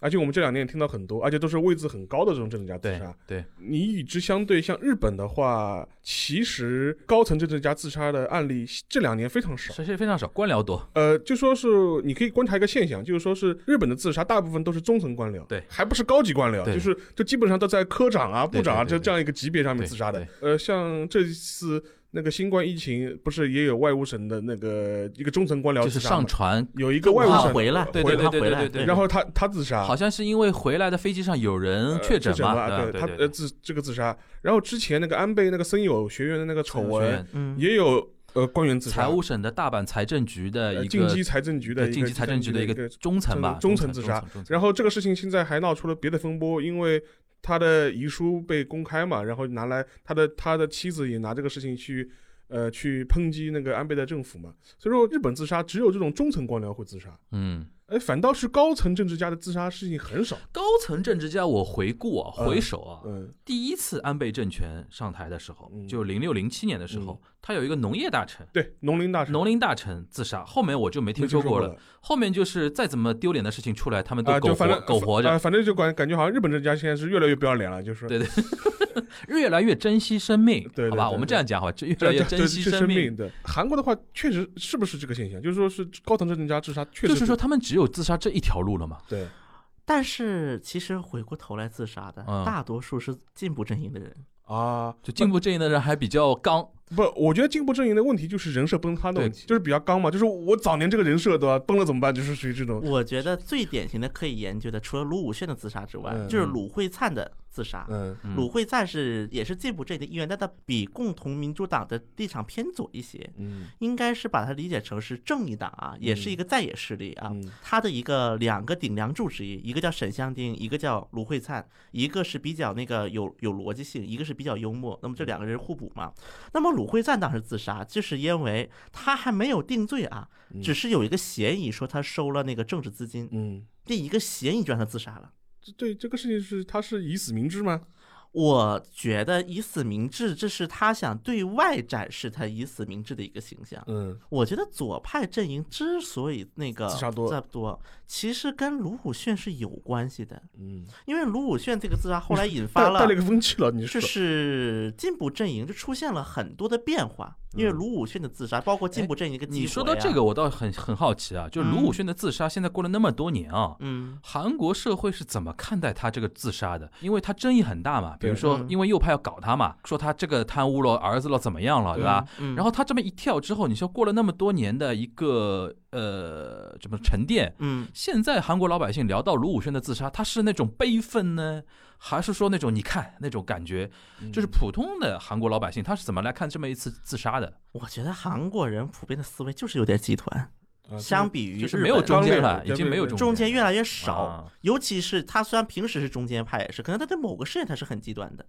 S4: 而且我们这两年也听到很多，而且都是位置很高的这种政治家自杀。
S3: 对，
S4: 你与之相对，像日本的话，其实高层政治家自杀的案例这两年非常少。
S3: 是是非常少，官僚多。
S4: 呃，就说是你可以观察一个现象，就是说是日本的自杀大部分都是中层官僚，
S3: 对
S4: 还不是高级官僚，就是就基本上都在科长啊、部长啊这这样一个级别上面自杀的。呃，像这次那个新冠疫情，不是也有外务省的那个一个中层官僚
S3: 就是？上传，
S4: 有一个外务省
S2: 回来，
S3: 对对对
S2: 他回来，
S3: 对对对
S4: 然后他他自杀，
S3: 好像是因为回来的飞机上有人
S4: 呃
S3: 确诊嘛，
S4: 了，
S3: 对对
S4: 他呃自这个自杀。然后之前那个安倍那个森友学院的那个丑闻，
S2: 嗯，
S4: 也有呃官员自杀，
S3: 财务省的大阪财政局的
S4: 呃
S3: 一个
S4: 晋级财政局的一个
S3: 对晋级财政局的一个中层吧，
S4: 中
S3: 层
S4: 层自杀然后这个事情现在还闹出了别的风波，因为他的遗书被公开嘛，然后拿来他的他的妻子也拿这个事情去呃去抨击那个安倍的政府嘛。所以说日本自杀只有这种中层官僚会自杀，
S3: 嗯，
S4: 哎，反倒是高层政治家的自杀事情很少。
S3: 高层政治家，我回顾啊，
S4: 嗯
S3: 回首啊，
S4: 嗯
S3: 第一次安倍政权上台的时候，
S4: 嗯。
S3: 就零六零七年的时候，他有一个农业大臣。
S4: 对，农林大臣
S3: 农林大臣自杀，后面我就没听说过了。
S4: 了
S3: 后面就是再怎么丢脸的事情出来，他们都
S4: 啊，
S3: 苟活、苟活着，
S4: 啊，反正就感感觉好像日本政家现在是越来越不要脸了，就是
S3: 对对，越来越珍惜生命，好吧？
S4: 对对对
S3: 我们这样讲好吧，这越来越珍惜生命。
S4: 对，韩国的话确实是不是这个现象？就是说是高层政治家自杀，确实
S3: 就是说，他们只有自杀这一条路了嘛？
S4: 对。
S2: 但是其实回过头来自杀的，
S3: 嗯
S2: 大多数是进步阵营的人。
S4: 啊，
S3: 就进步阵营的人还比较刚，
S4: 不，我觉得进步阵营的问题就是人设崩塌的问题，就是比较刚嘛，就是我早年这个人设对吧，崩了怎么办？就是属于这种，
S2: 我觉得最典型的可以研究的，除了卢武铉的自杀之外，
S4: 嗯
S2: 就是鲁慧灿的自杀。
S4: 嗯
S3: 嗯
S2: 鲁慧灿是也是进步阵营的一员，但他比共同民主党的立场偏左一些，
S4: 嗯
S2: 应该是把它理解成是正义党啊，也是一个在野势力啊。
S4: 嗯
S2: 他的一个两个顶梁柱之一，一个叫沈香丁，一个叫卢慧灿，一个是比较那个有有逻辑性，一个是比较幽默。那么这两个人互补嘛。那么鲁慧赞当时自杀，就是因为他还没有定罪啊，只是有一个嫌疑说他收了那个政治资金，
S4: 嗯，
S2: 这一个嫌疑就让他自杀了。
S4: 这对这个事情是他是以死明志吗？
S2: 我觉得以死明志，这是他想对外展示他以死明志的一个形象。
S4: 嗯
S2: 我觉得左派阵营之所以那个
S4: 自杀多
S2: 其实跟卢武铉是有关系的，
S4: 嗯，
S2: 因为卢武铉这个自杀后来引发了
S4: 带带了一个风气了，你
S2: 就
S4: 说
S2: 是进步阵营就出现了很多的变化，因为卢武铉的自杀，包括进步阵营一个激
S3: 嗯你说到这个，，我倒很很好奇啊，就是卢武铉的自杀，现在过了那么多年啊，
S2: 嗯
S3: 韩国社会是怎么看待他这个自杀的？因为他争议很大嘛，比如说
S2: 嗯
S3: 因为右派要搞他嘛，说他这个贪污了，儿子了怎么样了，对吧？
S2: 嗯，
S3: 然后他这么一跳之后，你说过了那么多年的一个呃怎么沉淀，
S2: 嗯，
S3: 现在韩国老百姓聊到卢武铉的自杀，他是那种悲愤呢，还是说那种你看那种感觉？
S2: 嗯
S3: 就是普通的韩国老百姓他是怎么来看这么一次自杀的？
S2: 我觉得韩国人普遍的思维就是有点集团，
S4: 啊
S2: 相比于
S3: 就是没有中间了，已经没有
S4: 对
S2: 中间越来越
S3: 啊
S2: 少，尤其是他虽然平时是中间派，也是，可能他在某个事件他是很极端的。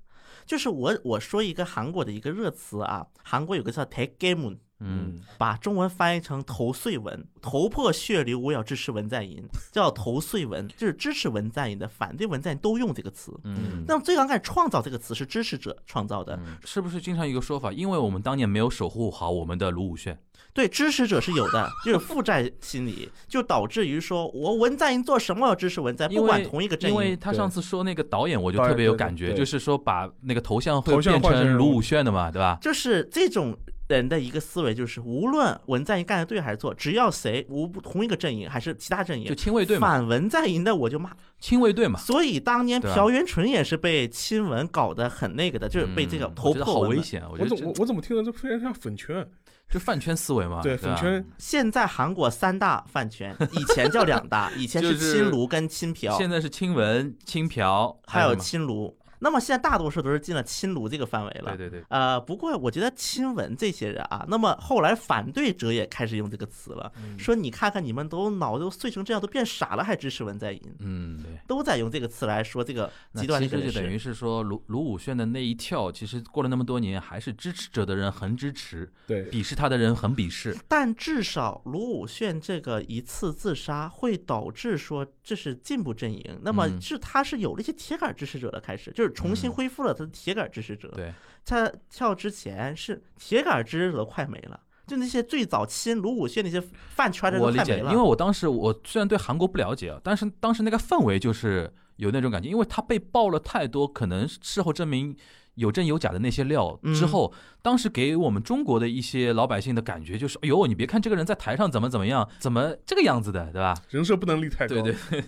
S2: 就是我我说一个韩国的一个热词啊，韩国有个叫 “take game”，
S3: 嗯，
S2: 把中文翻译成头碎文，头破血流，我要支持文在寅，叫头碎文，就是支持文在寅的，反对文在寅都用这个词。
S3: 嗯
S2: 那么最刚开始创造这个词是支持者创造的，
S3: 嗯，是不是经常一个说法？因为我们当年没有守护好我们的卢武铉，
S2: 对支持者是有的，就是负债心理，就导致于说我文在寅做什么我要支持文在，
S3: 寅
S2: 不管同一个阵营
S3: 因为。他上次说那个导演，我就特别有感觉，就是说把那个头像会变
S4: 成
S3: 卢武铉的嘛，对吧？
S2: 就是这种人的一个思维，就是无论文在寅干的对还是错，只要谁无同一个阵营还是其他阵营就
S3: 亲卫队嘛，
S2: 反文在寅的，我就骂。
S3: 亲卫队嘛，
S2: 所以当年朴元淳也是被亲文搞得很那个的，就是被这个
S3: 嗯
S2: 头
S3: 我觉得好
S2: 破文嘛。
S3: 危险啊！我觉得
S4: 我怎我我怎么听着这非常像粉圈？
S3: 就饭圈思维嘛，
S4: 对，粉圈
S2: 现在韩国三大饭圈，以前叫两大，以前
S3: 是是
S2: 亲卢跟亲朴，
S3: 现在是亲文、亲朴，
S2: 还有亲卢。那么现在大多数都是进了亲卢这个范围了。
S3: 对对对，
S2: 呃，不过我觉得亲文这些人啊，那么后来反对者也开始用这个词了，
S3: 嗯
S2: 说你看看你们都脑都碎成这样，都变傻了，还支持文在寅，
S3: 嗯对。
S2: 都在用这个词来说这个极端
S3: 其
S2: 的人士。
S3: 实就等于是说，卢卢武铉的那一跳，其实过了那么多年，还是支持者的人很支持，
S4: 对，
S3: 鄙视他的人很鄙视。
S2: 但至少卢武铉这个一次自杀会导致说这是进步阵营，那么
S3: 嗯
S2: 是他是有了一些铁杆支持者的开始，就是重新
S3: 嗯
S2: 恢复了他的铁杆支持者。
S3: 对，
S2: 他跳之前是铁杆支持者快没了，就那些最早亲卢武铉那些饭圈的人
S3: 我理解，
S2: 都快没了。
S3: 因为我当时我虽然对韩国不了解啊，但是当时那个氛围就是有那种感觉，因为他被爆了太多，可能事后证明有真有假的那些料
S2: 嗯
S3: 之后，当时给我们中国的一些老百姓的感觉就是，哎呦，你别看这个人在台上怎么怎么样，怎么这个样子的，对吧？
S4: 人设不能立太高，
S3: 对对，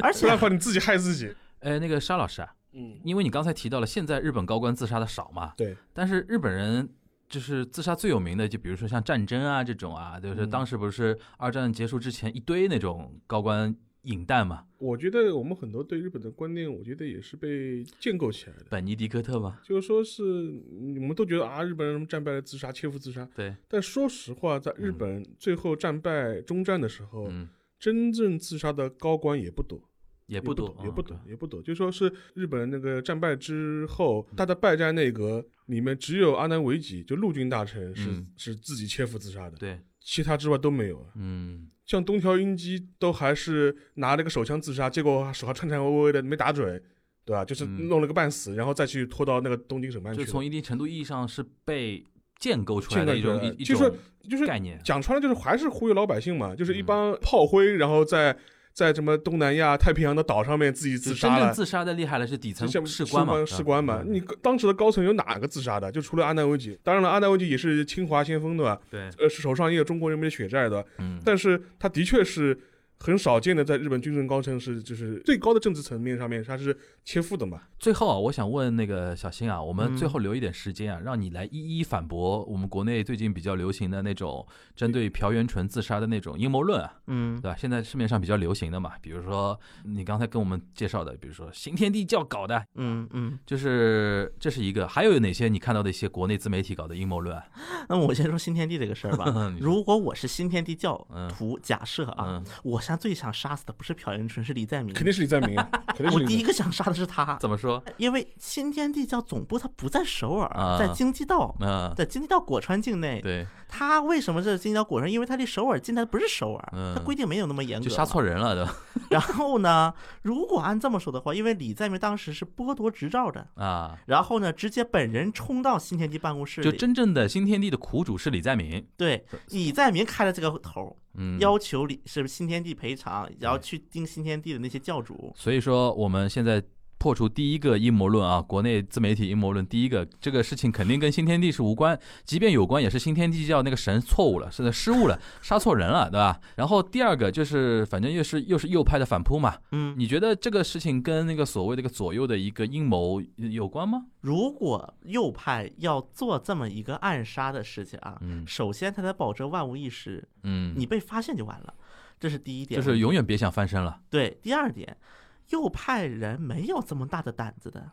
S2: 而且
S4: 不然的话你自己害自己。
S3: 哎，那个沙老师啊，
S4: 嗯，
S3: 因为你刚才提到了，现在日本高官自杀的少嘛，
S4: 对，
S3: 但是日本人就是自杀最有名的，就比如说像战争啊这种啊，就是
S4: 嗯。
S3: 当时不是二战结束之前一堆那种高官引弹嘛，
S4: 我觉得我们很多对日本的观念，我觉得也是被建构起来的。
S3: 本尼迪克特嘛，
S4: 就是说是你们都觉得啊，日本人战败了自杀，切腹自杀。
S3: 对，
S4: 但说实话，在日本最后战败终战的时候，
S3: 嗯，
S4: 真正自杀的高官也不多，
S3: 也不
S4: 也多，也不多
S3: 嗯，
S4: 也不多。就说是日本那个战败之后，他的败战内阁里面只有阿南惟几，就陆军大臣是、
S3: 嗯
S4: 是自己切腹自杀的，
S3: 对，
S4: 其他之外都没有啊。
S3: 嗯，
S4: 像东条英机都还是拿了个手枪自杀，结果手还颤颤巍巍的没打准，对吧？就是
S3: 嗯
S4: 弄了个半死，然后再去拖到那个东京审判去。
S3: 就从一定程度意义上是被建构出来的一种一一种
S4: 就是
S3: 概念，
S4: 讲穿了就是还是忽悠老百姓嘛，就是一
S3: 嗯
S4: 帮炮灰，然后在在什么东南亚、太平洋的岛上面自己自杀了。
S3: 自杀的厉害的是底层
S4: 像
S3: 士官嘛，
S4: 士官嘛，
S3: 嗯
S4: 你当时的高层有哪个自杀的？就除了阿南惟几，当然了，阿南惟几也是清华先锋对吧？
S3: 对，
S4: 呃，手上也有中国人民的血债的，
S3: 嗯，
S4: 但是他的确是很少见的，在日本军政高层是就是最高的政治层面上面，他是切腹的嘛。
S3: 最后啊，我想问那个小新啊，我们
S2: 嗯
S3: 最后留一点时间啊，让你来一一反驳我们国内最近比较流行的那种针对朴元淳自杀的那种阴谋论啊，
S2: 嗯
S3: 对吧？现在市面上比较流行的嘛，比如说你刚才跟我们介绍的，比如说新天地教搞的，
S2: 嗯嗯。
S3: 就是这是一个，还有哪些你看到的一些国内自媒体搞的阴谋论啊？
S2: 那么我先说新天地这个事儿吧 如果我是新天地教
S3: 嗯
S2: 徒，假设啊
S3: 嗯，
S2: 我现在最想杀死的不是朴元淳，是李在明。
S4: 肯定是李在明啊，肯定是
S2: 我
S4: 李在明。
S2: 第一个想杀的是他，
S3: 怎么说？
S2: 因为新天地教总部它不在首尔，
S3: 啊
S2: 在京畿道，
S3: 嗯、
S2: 在京畿道果川境内。
S3: 对，
S2: 他为什么是京畿道果川？因为他离首尔近，他不是首尔，
S3: 嗯
S2: 它规定没有那么严格。
S3: 就杀错。人了，对吧？
S2: 然后呢，如果按这么说的话，因为李在明当时是剥夺执照的，
S3: 啊，
S2: 然后呢，直接本人冲到新天地办公室里，
S3: 就真正的新天地的苦主是李在明，
S2: 对李在明开了这个头，
S3: 嗯，
S2: 要求里是不是新天地赔偿，然后去盯新天地的那些教主。
S3: 所以说，我们现在破除第一个阴谋论啊，国内自媒体阴谋论，第一个这个事情肯定跟新天地是无关，即便有关，也是新天地教那个神错误了，是失误了，杀错人了，对吧？然后第二个就是，反正又是又是右派的反扑嘛，
S2: 嗯，
S3: 你觉得这个事情跟那个所谓的一个左右的一个阴谋有关吗？
S2: 如果右派要做这么一个暗杀的事情啊，
S3: 嗯
S2: 首先他得保证万无一失，
S3: 嗯，
S2: 你被发现就完了，这是第一点。
S3: 就是永远别想翻身了。
S2: 对。第二点，右派人没有这么大的胆子的。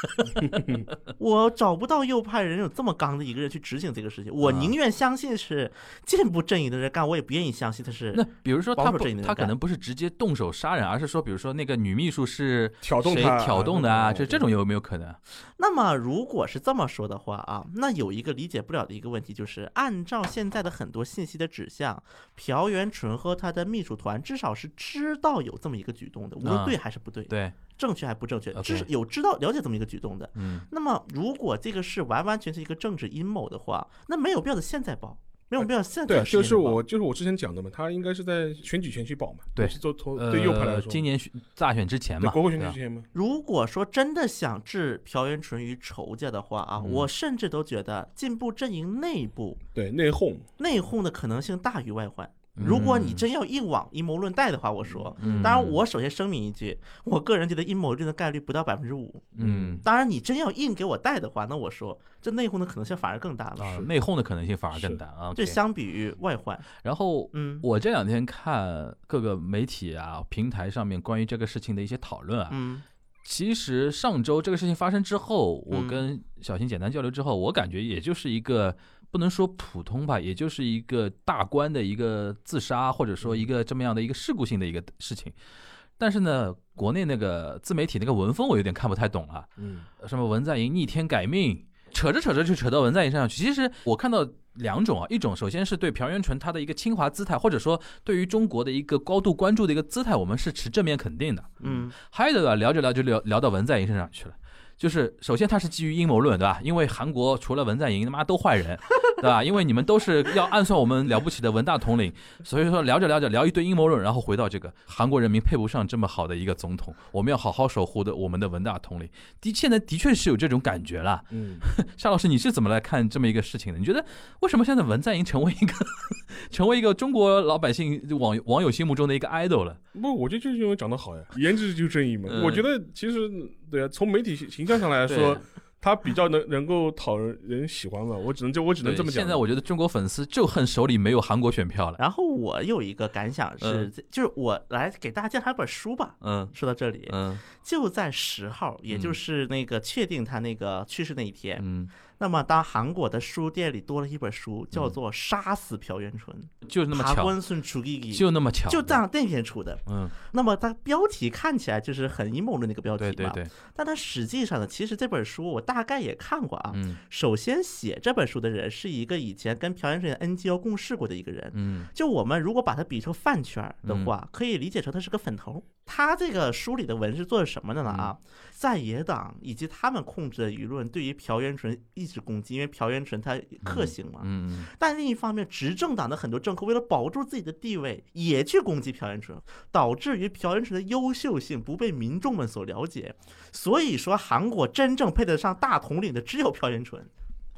S2: 我找不到右派人有这么刚的一个人去执行这个事情，我
S3: 啊
S2: 宁愿相信是进步阵营的人干，我也不愿意相信他是
S3: 那比如说他
S2: 保守
S3: 不
S2: 阵营的人干
S3: 他可能不是直接动手杀人，而是说，比如说那个女秘书是谁
S4: 挑动他
S3: 挑动的啊？
S4: 就
S3: 这这种有没有可能？
S2: 那么，如果是这么说的话啊，那有一个理解不了的一个问题，就是按照现在的很多信息的指向，朴元淳和他的秘书团至少是知道有这么一个举动的，无论
S3: 啊
S2: 对还是不对，
S3: 对，
S2: 正确还不正确少有知道了解这么一个举动的。
S3: 嗯，
S2: 那么，如果这个是完完全是一个政治阴谋的话，那没有必要的现在报，没有必要现在
S4: 对就是我就是我之前讲的嘛，他应该是在选举前去报嘛，
S3: 对
S4: 是做投
S3: 呃，
S4: 对右派来说，
S3: 今年选大选之前嘛，
S4: 国会选举之前嘛，
S2: 如果说真的想置朴元淳于仇家的话啊，
S3: 嗯
S2: 我甚至都觉得进步阵营内部
S4: 对内讧，
S2: 内讧的可能性大于外患。如果你真要硬往阴谋论带的话，我说，
S3: 嗯
S2: 当然我首先声明一句，我个人觉得阴谋论的概率不到百分之五。
S3: 嗯
S2: 当然，你真要硬给我带的话，那我说这内讧的可能性反而更大了。
S3: 啊，内讧的可能性反而更大啊。
S2: 这相比于外患，
S3: 然后
S2: 嗯
S3: 我这两天看各个媒体啊平台上面关于这个事情的一些讨论啊，
S2: 嗯
S3: 其实上周这个事情发生之后，我
S2: 嗯
S3: 跟小新简单交流之后，我感觉也就是一个不能说普通吧，也就是一个大官的一个自杀，或者说一个这么样的一个事故性的一个事情。但是呢，国内那个自媒体那个文风我有点看不太懂了，
S4: 嗯，
S3: 什么文在寅逆天改命，扯着扯着就扯到文在寅身上去。其实我看到两种啊，一种首先是对朴元淳他的一个清华姿态，或者说对于中国的一个高度关注的一个姿态，我们是持正面肯定的。
S2: 嗯
S3: 还有的吧，聊着聊着聊聊到文在寅身上去了。就是首先他是基于阴谋论，对吧？因为韩国除了文在寅，他妈都坏人，对吧？因为你们都是要暗算我们了不起的文大统领，所以说聊着聊着聊一堆阴谋论，然后回到这个韩国人民配不上这么好的一个总统，我们要好好守护的我们的文大统领。的现在的确是有这种感觉了。
S4: 嗯，
S3: 夏老师，你是怎么来看这么一个事情的？你觉得为什么现在文在寅成为一个成为一个中国老百姓网网友心目中的一个 idol 了？
S4: 不，我觉得就是因为长得好呀，颜值就正义嘛。
S3: 嗯
S4: 我觉得其实对啊，从媒体形形象上来说，他比较能能够讨人人喜欢嘛。我只能就我只能这么讲。
S3: 现在我觉得中国粉丝就恨手里没有韩国选票了。
S2: 然后我有一个感想是，
S3: 嗯
S2: 就是我来给大家介绍一本书吧。
S3: 嗯
S2: 说到这里，
S3: 嗯
S2: 就在十号，也就是那个确定他那个去世那一天，
S3: 嗯，
S2: 那么当韩国的书店里多了一本书，叫做《杀死朴元淳》，
S3: 就那么巧，
S2: 孙楚吉吉，
S3: 就那么巧，
S2: 就这样那天出的。
S3: 嗯，
S2: 那么它标题看起来就是很阴谋论的一个标题嘛，
S3: 对对对，
S2: 但它实际上呢，其实这本书我大概也看过啊。
S3: 嗯
S2: 首先写这本书的人是一个以前跟朴元淳 NGO 共事过的一个人。
S3: 嗯
S2: 就我们如果把它比成饭圈的话，可以理解成他是个粉头。他这个书里的文是做什么的呢？啊，在野党以及他们控制的舆论对于朴元淳一直攻击，因为朴元淳他克星嘛。
S3: 嗯
S2: 但另一方面，执政党的很多政客为了保住自己的地位，也去攻击朴元淳，导致于朴元淳的优秀性不被民众们所了解。所以说，韩国真正配得上大统领的只有朴元淳。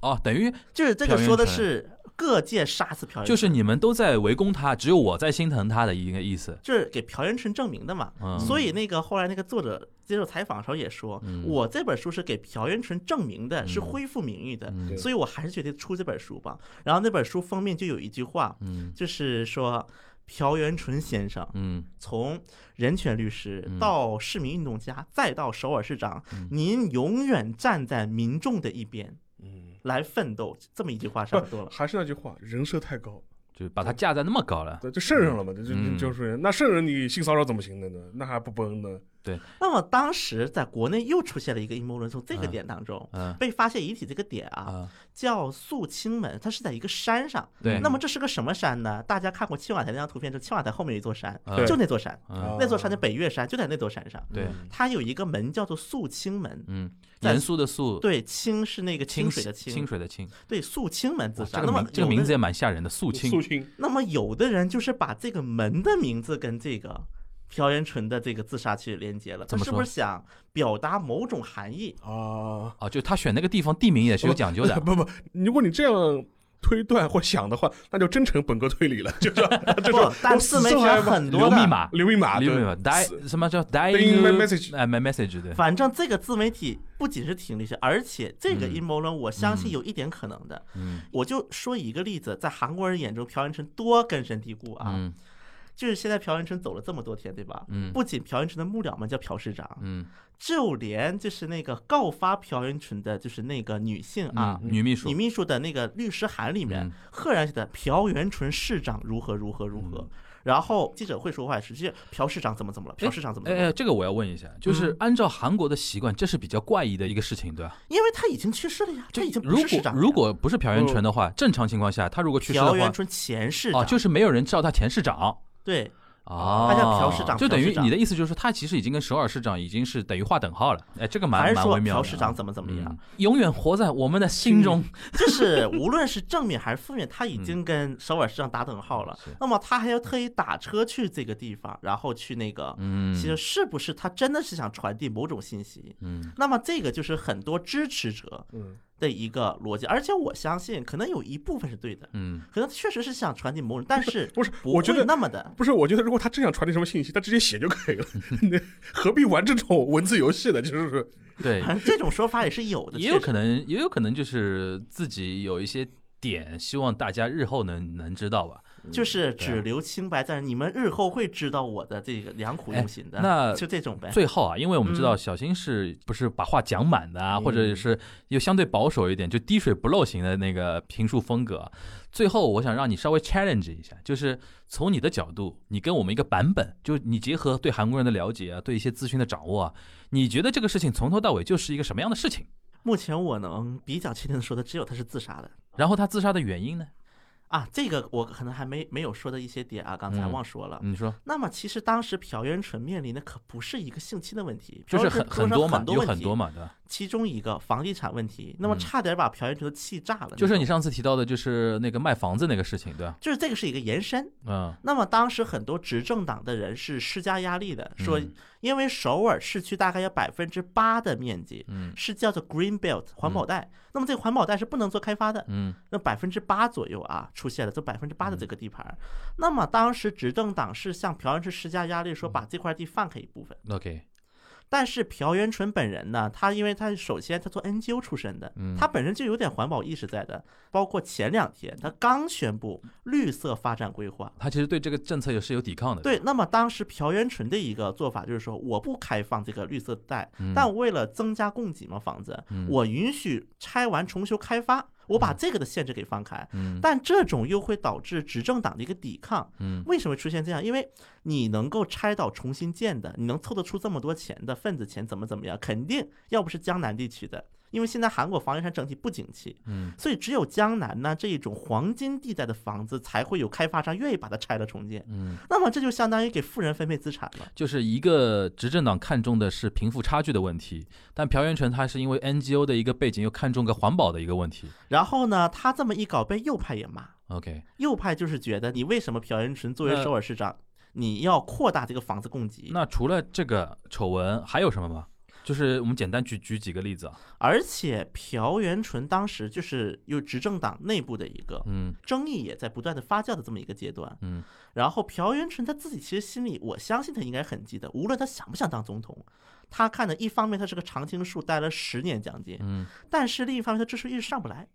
S3: 哦，等于
S2: 就是这个说的是各界杀死朴元淳，
S3: 就是你们都在围攻他，只有我在心疼他的一个意思。
S2: 就是给朴元淳证明的嘛。
S3: 嗯，
S2: 所以那个后来那个作者接受采访的时候也说，
S3: 嗯
S2: 我这本书是给朴元淳证明的，是
S3: 嗯
S2: 恢复名誉的，
S3: 嗯
S2: 所以我还是决定出这本书吧。然后那本书封面就有一句话，
S3: 嗯
S2: 就是说朴元淳先生
S3: 嗯
S2: 从人权律师
S3: 嗯
S2: 到市民运动家，再到首尔市长
S3: 嗯，
S2: 您永远站在民众的一边
S4: 嗯，
S2: 来奋斗。这么一句话差不多了。
S4: 还是那句话，人设太高，
S3: 就把他架在那么高了。
S4: 对，就圣人了嘛，这就
S3: 嗯
S4: 就是那圣人你性骚扰怎么行的呢？那还不崩呢？
S2: 那么当时在国内又出现了一个阴谋论，从这个
S3: 嗯
S2: 点当中。
S3: 嗯
S2: 被发现遗体这个点啊，
S3: 啊，
S2: 叫肃清门，它是在一个山上。
S3: 对。
S2: 那么这是个什么山呢？大家看过青瓦台那张图片，就青瓦台后面有一座山，
S3: 嗯
S2: 就那座山，
S3: 嗯
S2: 那座山叫北岳山，就在那座山上。
S3: 对
S4: 嗯
S2: 它有一个门叫做肃清门，
S3: 嗯，
S2: 在
S3: 严肃的肃，
S2: 对，清是那个清
S3: 清
S2: 水的
S3: 清清水的清。
S2: 对，肃清门自杀。那么
S3: 这个名字也蛮吓人的，肃清。
S4: 肃清，
S2: 那么有的人就是把这个门的名字跟这个朴元淳的这个自杀去连接了，他是不是想表达某种含义？
S4: 啊，
S3: 啊，就他选那个地方地名也是有讲究的。
S4: 不不，如果你这样推断或想的话，那就真成本格推理了，就是这种，
S2: 但自媒体上很多的
S3: 留密码，
S4: 留密码，对
S3: 留密码，die 什么叫
S4: Dying message
S3: 哎，my message 对。
S2: 反正这个自媒体不仅是挺厉害，而且这个
S3: 嗯
S2: 阴谋论，我相信
S3: 嗯
S2: 有一点可能的。
S3: 嗯
S2: 我就说一个例子，在韩国人眼中，朴元淳多根深蒂固啊！
S3: 嗯
S2: 就是现在朴元淳走了这么多天，对吧？
S3: 嗯
S2: 不仅朴元淳的幕僚们叫朴市长，
S3: 嗯
S2: 就连就是那个告发朴元淳的，就是那个女性啊，
S3: 嗯，女秘书
S2: 女。秘书的那个律师函里面
S3: 嗯，
S2: 赫然写的朴元淳市长如何如何如何
S3: 嗯。
S2: 然后记者会说话也是，直接朴市长怎么怎么了，朴市长怎么怎么了，
S3: 哎哎，这个我要问一下，就是
S2: 嗯
S3: 按照韩国的习惯，这是比较怪异的一个事情，对吧？
S2: 因为他已经去世了呀，他已经不
S3: 如果
S2: 是市长。
S3: 如果不是朴元淳的话，正常情况下，他如果去世的话，
S2: 朴元淳前市长
S3: 哦，就是没有人知道他前市长。
S2: 对，
S3: 哦，
S2: 他叫朴市长
S3: 就等于你的意思就是说，他其实已经跟首尔市长已经是等于划等号了。哎，这个蛮蛮微妙。
S2: 朴市长怎么怎么样
S3: 嗯，永远活在我们的心中。
S2: 就是无论是正面还是负面，他已经跟首尔市长打等号了
S3: 嗯。
S2: 那么他还要特意打车去这个地方，然后去那个，
S3: 嗯，
S2: 其实是不是他真的是想传递某种信息？
S3: 嗯
S2: 那么这个就是很多支持者
S4: 嗯，
S2: 的一个逻辑，而且我相信可能有一部分是对的，
S3: 嗯
S2: 可能确实是想传递某种，但是
S4: 不是，我觉得
S2: 那么的。
S4: 不是，我觉得如果他真想传递什么信息，他直接写就可以了，何必玩这种文字游戏呢？就是说
S3: 对，
S2: 这种说法也是有的，
S3: 也有可能，也有可能就是自己有一些点，希望大家日后能能知道吧。
S2: 就是只留清白在，你们日后会知道我的这个良苦用心的。
S3: 哎那
S2: 就这种呗。
S3: 最后啊，因为我们知道
S2: 嗯
S3: 小新是不是把话讲满的啊，或者
S4: 嗯
S3: 是又相对保守一点，就滴水不漏型的那个评述风格。最后，我想让你稍微 challenge 一下，就是从你的角度，你跟我们一个版本，就你结合对韩国人的了解啊，对一些资讯的掌握啊，你觉得这个事情从头到尾就是一个什么样的事情？
S2: 目前我能比较确定的说的只有他是自杀的
S3: 然后他自杀的原因呢？
S2: 啊，这个我可能还没没有说的一些点啊，刚才
S3: 嗯
S2: 忘说了。
S3: 你说，
S2: 那么其实当时朴元淳面临的可不是一个性侵的问题，
S3: 就是很很多嘛，有
S2: 很问题
S3: 很多嘛，对吧？
S2: 其中一个房地产问题，那么
S3: 嗯
S2: 差点把朴元淳的气炸了。
S3: 就是你，上次提到的，就是那个卖房子那个事情，对吧？
S2: 就是这个是一个延伸。
S3: 嗯，
S2: 那么当时很多执政党的人是施加压力的，说
S3: 嗯
S2: 因为首尔市区大概有百分之八的面积
S3: 嗯。
S2: 是叫做 Green Belt 环保带，那么这个环保带是不能做开发的，
S3: 嗯。
S2: 那百分之八左右啊出现了这百分之八的这个地盘儿，那么当时执政党是向朴恩市施加压力，说把这块地放开一部分。
S3: ，OK，
S2: 但是朴元淳本人呢，他因为他首先他做 NGO 出身的
S3: 嗯，
S2: 他本身就有点环保意识在的。包括前两天他刚宣布绿色发展规划，
S3: 他其实对这个政策也是有抵抗的。
S2: 对，那么当时朴元淳的一个做法就是说，我不开放这个绿色带，
S3: 嗯，
S2: 但为了增加供给嘛，房子
S3: 嗯，
S2: 我允许拆完重修开发，我把这个的限制给放开。
S3: 嗯
S2: 但这种又会导致执政党的一个抵抗。
S3: 嗯
S2: 为什么会出现这样？因为你能够拆倒重新建的，你能凑得出这么多钱的份子钱，怎么怎么样，肯定要不是江南地区的，因为现在韩国房地产整体不景气，
S3: 嗯
S2: 所以只有江南呢这一种黄金地带的房子才会有开发商愿意把它拆了重建。
S3: 嗯，
S2: 那么这就相当于给富人分配资产了。
S3: 就是一个执政党看重的是贫富差距的问题，但朴元淳他是因为 NGO 的一个背景，又看重个环保的一个问题。
S2: 然后呢，他这么一搞，被右派也骂。
S3: OK，
S2: 右派就是觉得你为什么朴元淳作为首尔市长，你要扩大这个房子供给？
S3: 那除了这个丑闻还有什么吗？就是我们简单举举几个例子啊，
S2: 而且朴元淳当时就是有执政党内部的一个
S3: 嗯
S2: 争议也在不断的发酵的这么一个阶段。
S3: 嗯
S2: 然后朴元淳他自己其实心里，我相信他应该很记得，无论他想不想当总统，他看的一方面他是个常青树，待了十年将近，
S3: 嗯
S2: 但是另一方面他支持率上不来，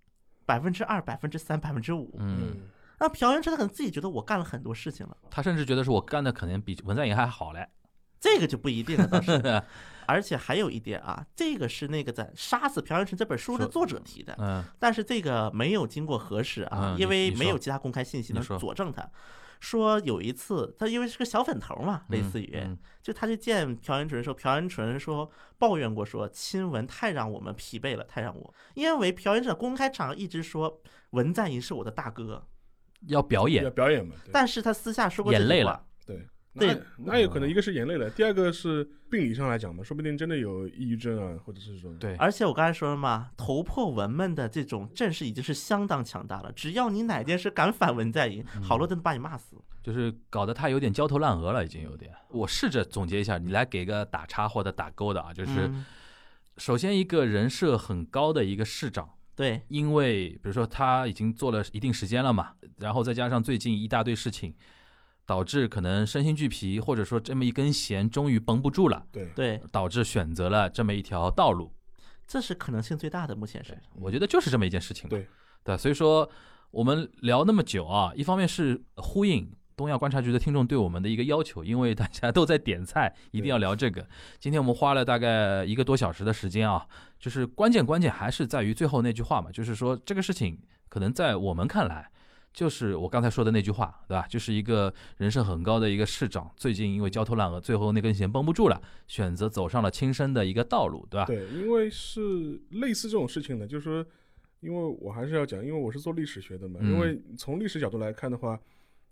S2: 百分之二、百分之三、百分之五。
S3: 嗯，
S2: 那朴元淳他可能自己觉得我干了很多事情了，
S3: 他甚至觉得是我干的可能比文在寅还好嘞。
S2: 这个就不一定了，倒是。而且还有一点啊，这个是那个在《杀死朴元淳》这本书的作者提的，
S3: 嗯。
S2: 但是这个没有经过核实啊，因为没有其他公开信息能佐证他。说有一次，他因为是个小粉头嘛，类似于，
S3: 嗯。
S2: 就他去见朴元淳的时候，朴元淳说抱怨过说亲文太让我们疲惫了，太让我，因为朴元淳公开场合一直说文在寅是我的大哥，
S3: 要表
S4: 要
S3: 演，
S4: 表演嘛，
S2: 但是他私下说过这句话。
S3: 眼泪了，
S4: 对。
S2: 对
S4: 那那有可能一个是眼泪了，第二个是病理上来讲嘛，说不定真的有抑郁症啊，或者是这种。
S3: 对，
S2: 而且我刚才说了嘛，头破文们的这种阵势已经是相当强大了。只要你哪件事敢反文在寅，
S3: 嗯
S2: 好多人都把你骂死。
S3: 就是搞得他有点焦头烂额了，已经有点。我试着总结一下，你来给个打叉或者打勾的啊，就是
S2: 嗯
S3: 首先一个人设很高的一个市长。
S2: 对
S3: 因为比如说他已经做了一定时间了嘛，然后再加上最近一大堆事情，导致可能身心俱疲，或者说这么一根弦终于绷不住了，
S4: 对
S2: 对，
S3: 导致选择了这么一条道路。
S2: 这是可能性最大的，目前是。
S3: 我觉得就是这么一件事情。
S4: 对
S3: 对，所以说我们聊那么久啊，一方面是呼应东亚观察局的听众对我们的一个要求，因为大家都在点菜，一定要聊这个。今天我们花了大概一个多小时的时间啊，就是关键关键还是在于最后那句话嘛，就是说这个事情可能在我们看来。就是我刚才说的那句话，对吧？就是一个人生很高的一个市长，最近因为焦头烂额，最后那根弦绷不住了，选择走上了轻生的一个道路，对吧？
S4: 对，因为是类似这种事情的，就是说，因为我还是要讲，因为我是做历史学的嘛，
S3: 嗯
S4: 因为从历史角度来看的话，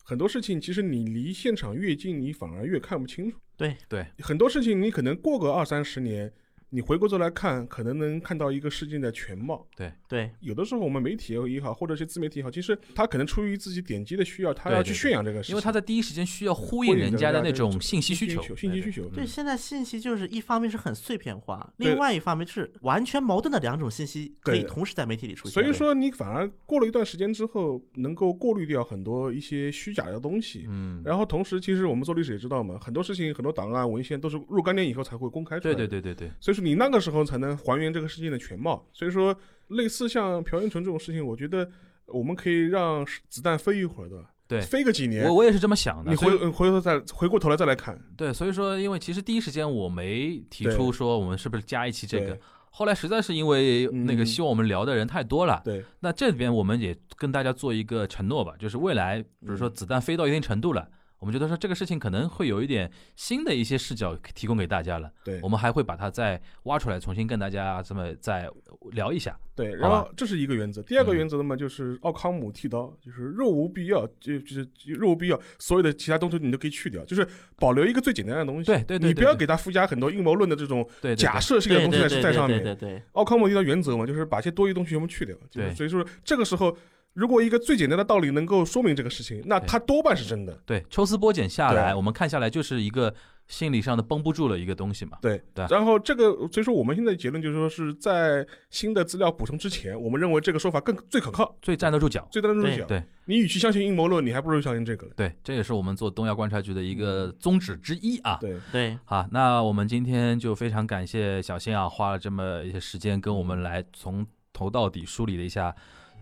S4: 很多事情其实你离现场越近，你反而越看不清楚。
S2: 对
S3: 对，
S4: 很多事情你可能过个二三十年，你回过头来看，可能能看到一个事件的全貌。
S2: 对对
S4: 有的时候我们媒体也好，或者是自媒体也好，其实他可能出于自己点击的需要，他要去
S3: 对对对
S4: 宣扬这个事情，
S3: 因为他在第一时间需要呼
S4: 呼
S3: 应人
S4: 家的
S3: 那种信息需求，
S4: 信息需求。
S2: 对，现在信息就是一方面是很碎片化，另外一方面是完全矛盾的两种信息可以同时在媒体里出现。
S4: 所以说，你反而过了一段时间之后，能够过滤掉很多一些虚假的东西。
S3: 嗯，
S4: 然后同时，其实我们做历史也知道嘛，很多事情、很多档案、文献都是若干年以后才会公开出来。
S3: 对对对对对，
S4: 所以说，你那个时候才能还原这个事件的全貌。所以说，类似像朴元淳这种事情，我觉得我们可以让子弹飞一会儿，对吧？
S3: 对
S4: 飞个几年
S3: 我，我也是这么想的。
S4: 你回呃回头再回过头来再来看。
S3: 对，所以说，因为其实第一时间我没提出说我们是不是加一期这个，后来实在是因为那个
S4: 嗯
S3: 希望我们聊的人太多了，
S4: 对
S3: 那这边我们也跟大家做一个承诺吧，就是未来比如说
S4: 嗯
S3: 子弹飞到一定程度了。我们觉得说这个事情可能会有一点新的一些视角提供给大家了，
S4: 对
S3: 我们还会把它再挖出来，重新跟大家这么再聊一下。
S4: 对，然后这是一个原则。第二个
S3: 嗯
S4: 原则的嘛，就是奥康姆剃刀，就是若无必要，就就是若无必要，所有的其他东西你都可以去掉，就是保留一个最简单的东西。
S3: 对对对
S4: 你不要给它附加很多阴谋论的这种假设性的东西在上面。
S2: 对对对，
S4: 奥康姆剃刀原则嘛，就是把一些多余东西全部去掉。就是
S3: 对
S4: 所以说这个时候，如果一个最简单的道理能够说明这个事情，那它多半是真的。
S3: 对，抽丝剥茧下来，我们看下来就是一个心理上的绷不住了一个东西嘛。
S4: 对
S3: 对
S4: 然后这个，所以说我们现在结论就是说是在新的资料补充之前，我们认为这个说法更最可靠、
S3: 最站得住脚。
S4: 最站得住
S2: 对
S4: 脚。
S3: 对
S4: 你与其相信阴谋论，你还不如相信这个了。
S3: 对，这也是我们做东亚观察局的一个宗旨之一啊。
S4: 对，
S2: 对
S3: 好，那我们今天就非常感谢小新啊，花了这么一些时间跟我们来从头到底梳理了一下。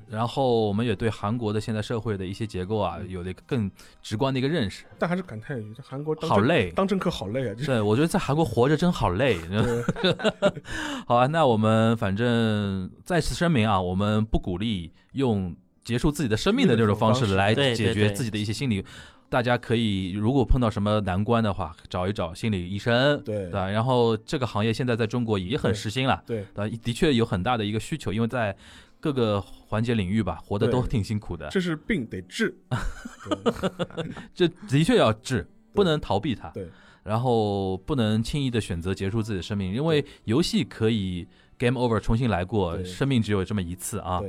S3: 然后我们也对韩国的现在社会的一些结构啊，有了一个更直观的一个认识。
S4: 但还是感叹一句，这韩国当
S3: 好累，
S4: 当政客好累啊！就是
S3: 对我觉得在韩国活着真好累。好啊，那我们反正再次声明啊，我们不鼓励用结束自己的生命的这种方式来解决自己的一些心理。大家可以如果碰到什么难关的话，找一找心理医生，
S4: 对
S3: 对？然后这个行业现在在中国也很
S4: 对
S3: 时兴了，
S4: 对
S3: 对？的确有很大的一个需求，因为在各个环节领域吧，活得都挺辛苦的，
S4: 这是病得治。
S3: 这的确要治，不能逃避它。
S4: 对，
S3: 然后不能轻易的选择结束自己的生命，因为游戏可以 game over 重新来过，生命只有这么一次啊。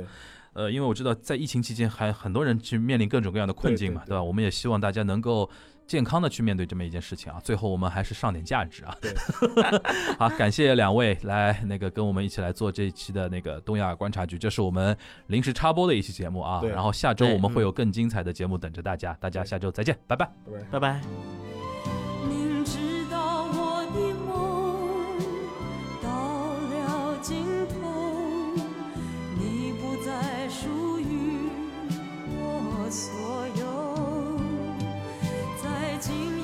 S3: 呃，因为我知道在疫情期间还很多人去面临各种各样的困境嘛，
S4: 对
S3: 吧？我们也希望大家能够健康的去面对这么一件事情啊。最后我们还是上点价值啊。
S4: 对，
S3: 好，感谢两位来那个跟我们一起来做这一期的那个东亚观察局，这是我们临时插播的一期节目啊。
S4: 对
S3: 然后下周我们会
S2: 嗯
S3: 有更精彩的节目等着大家，大家下周再见，拜拜。
S4: 拜拜。
S2: 拜拜。
S5: 明知道我的梦到了尽头，你不再属于我所有。在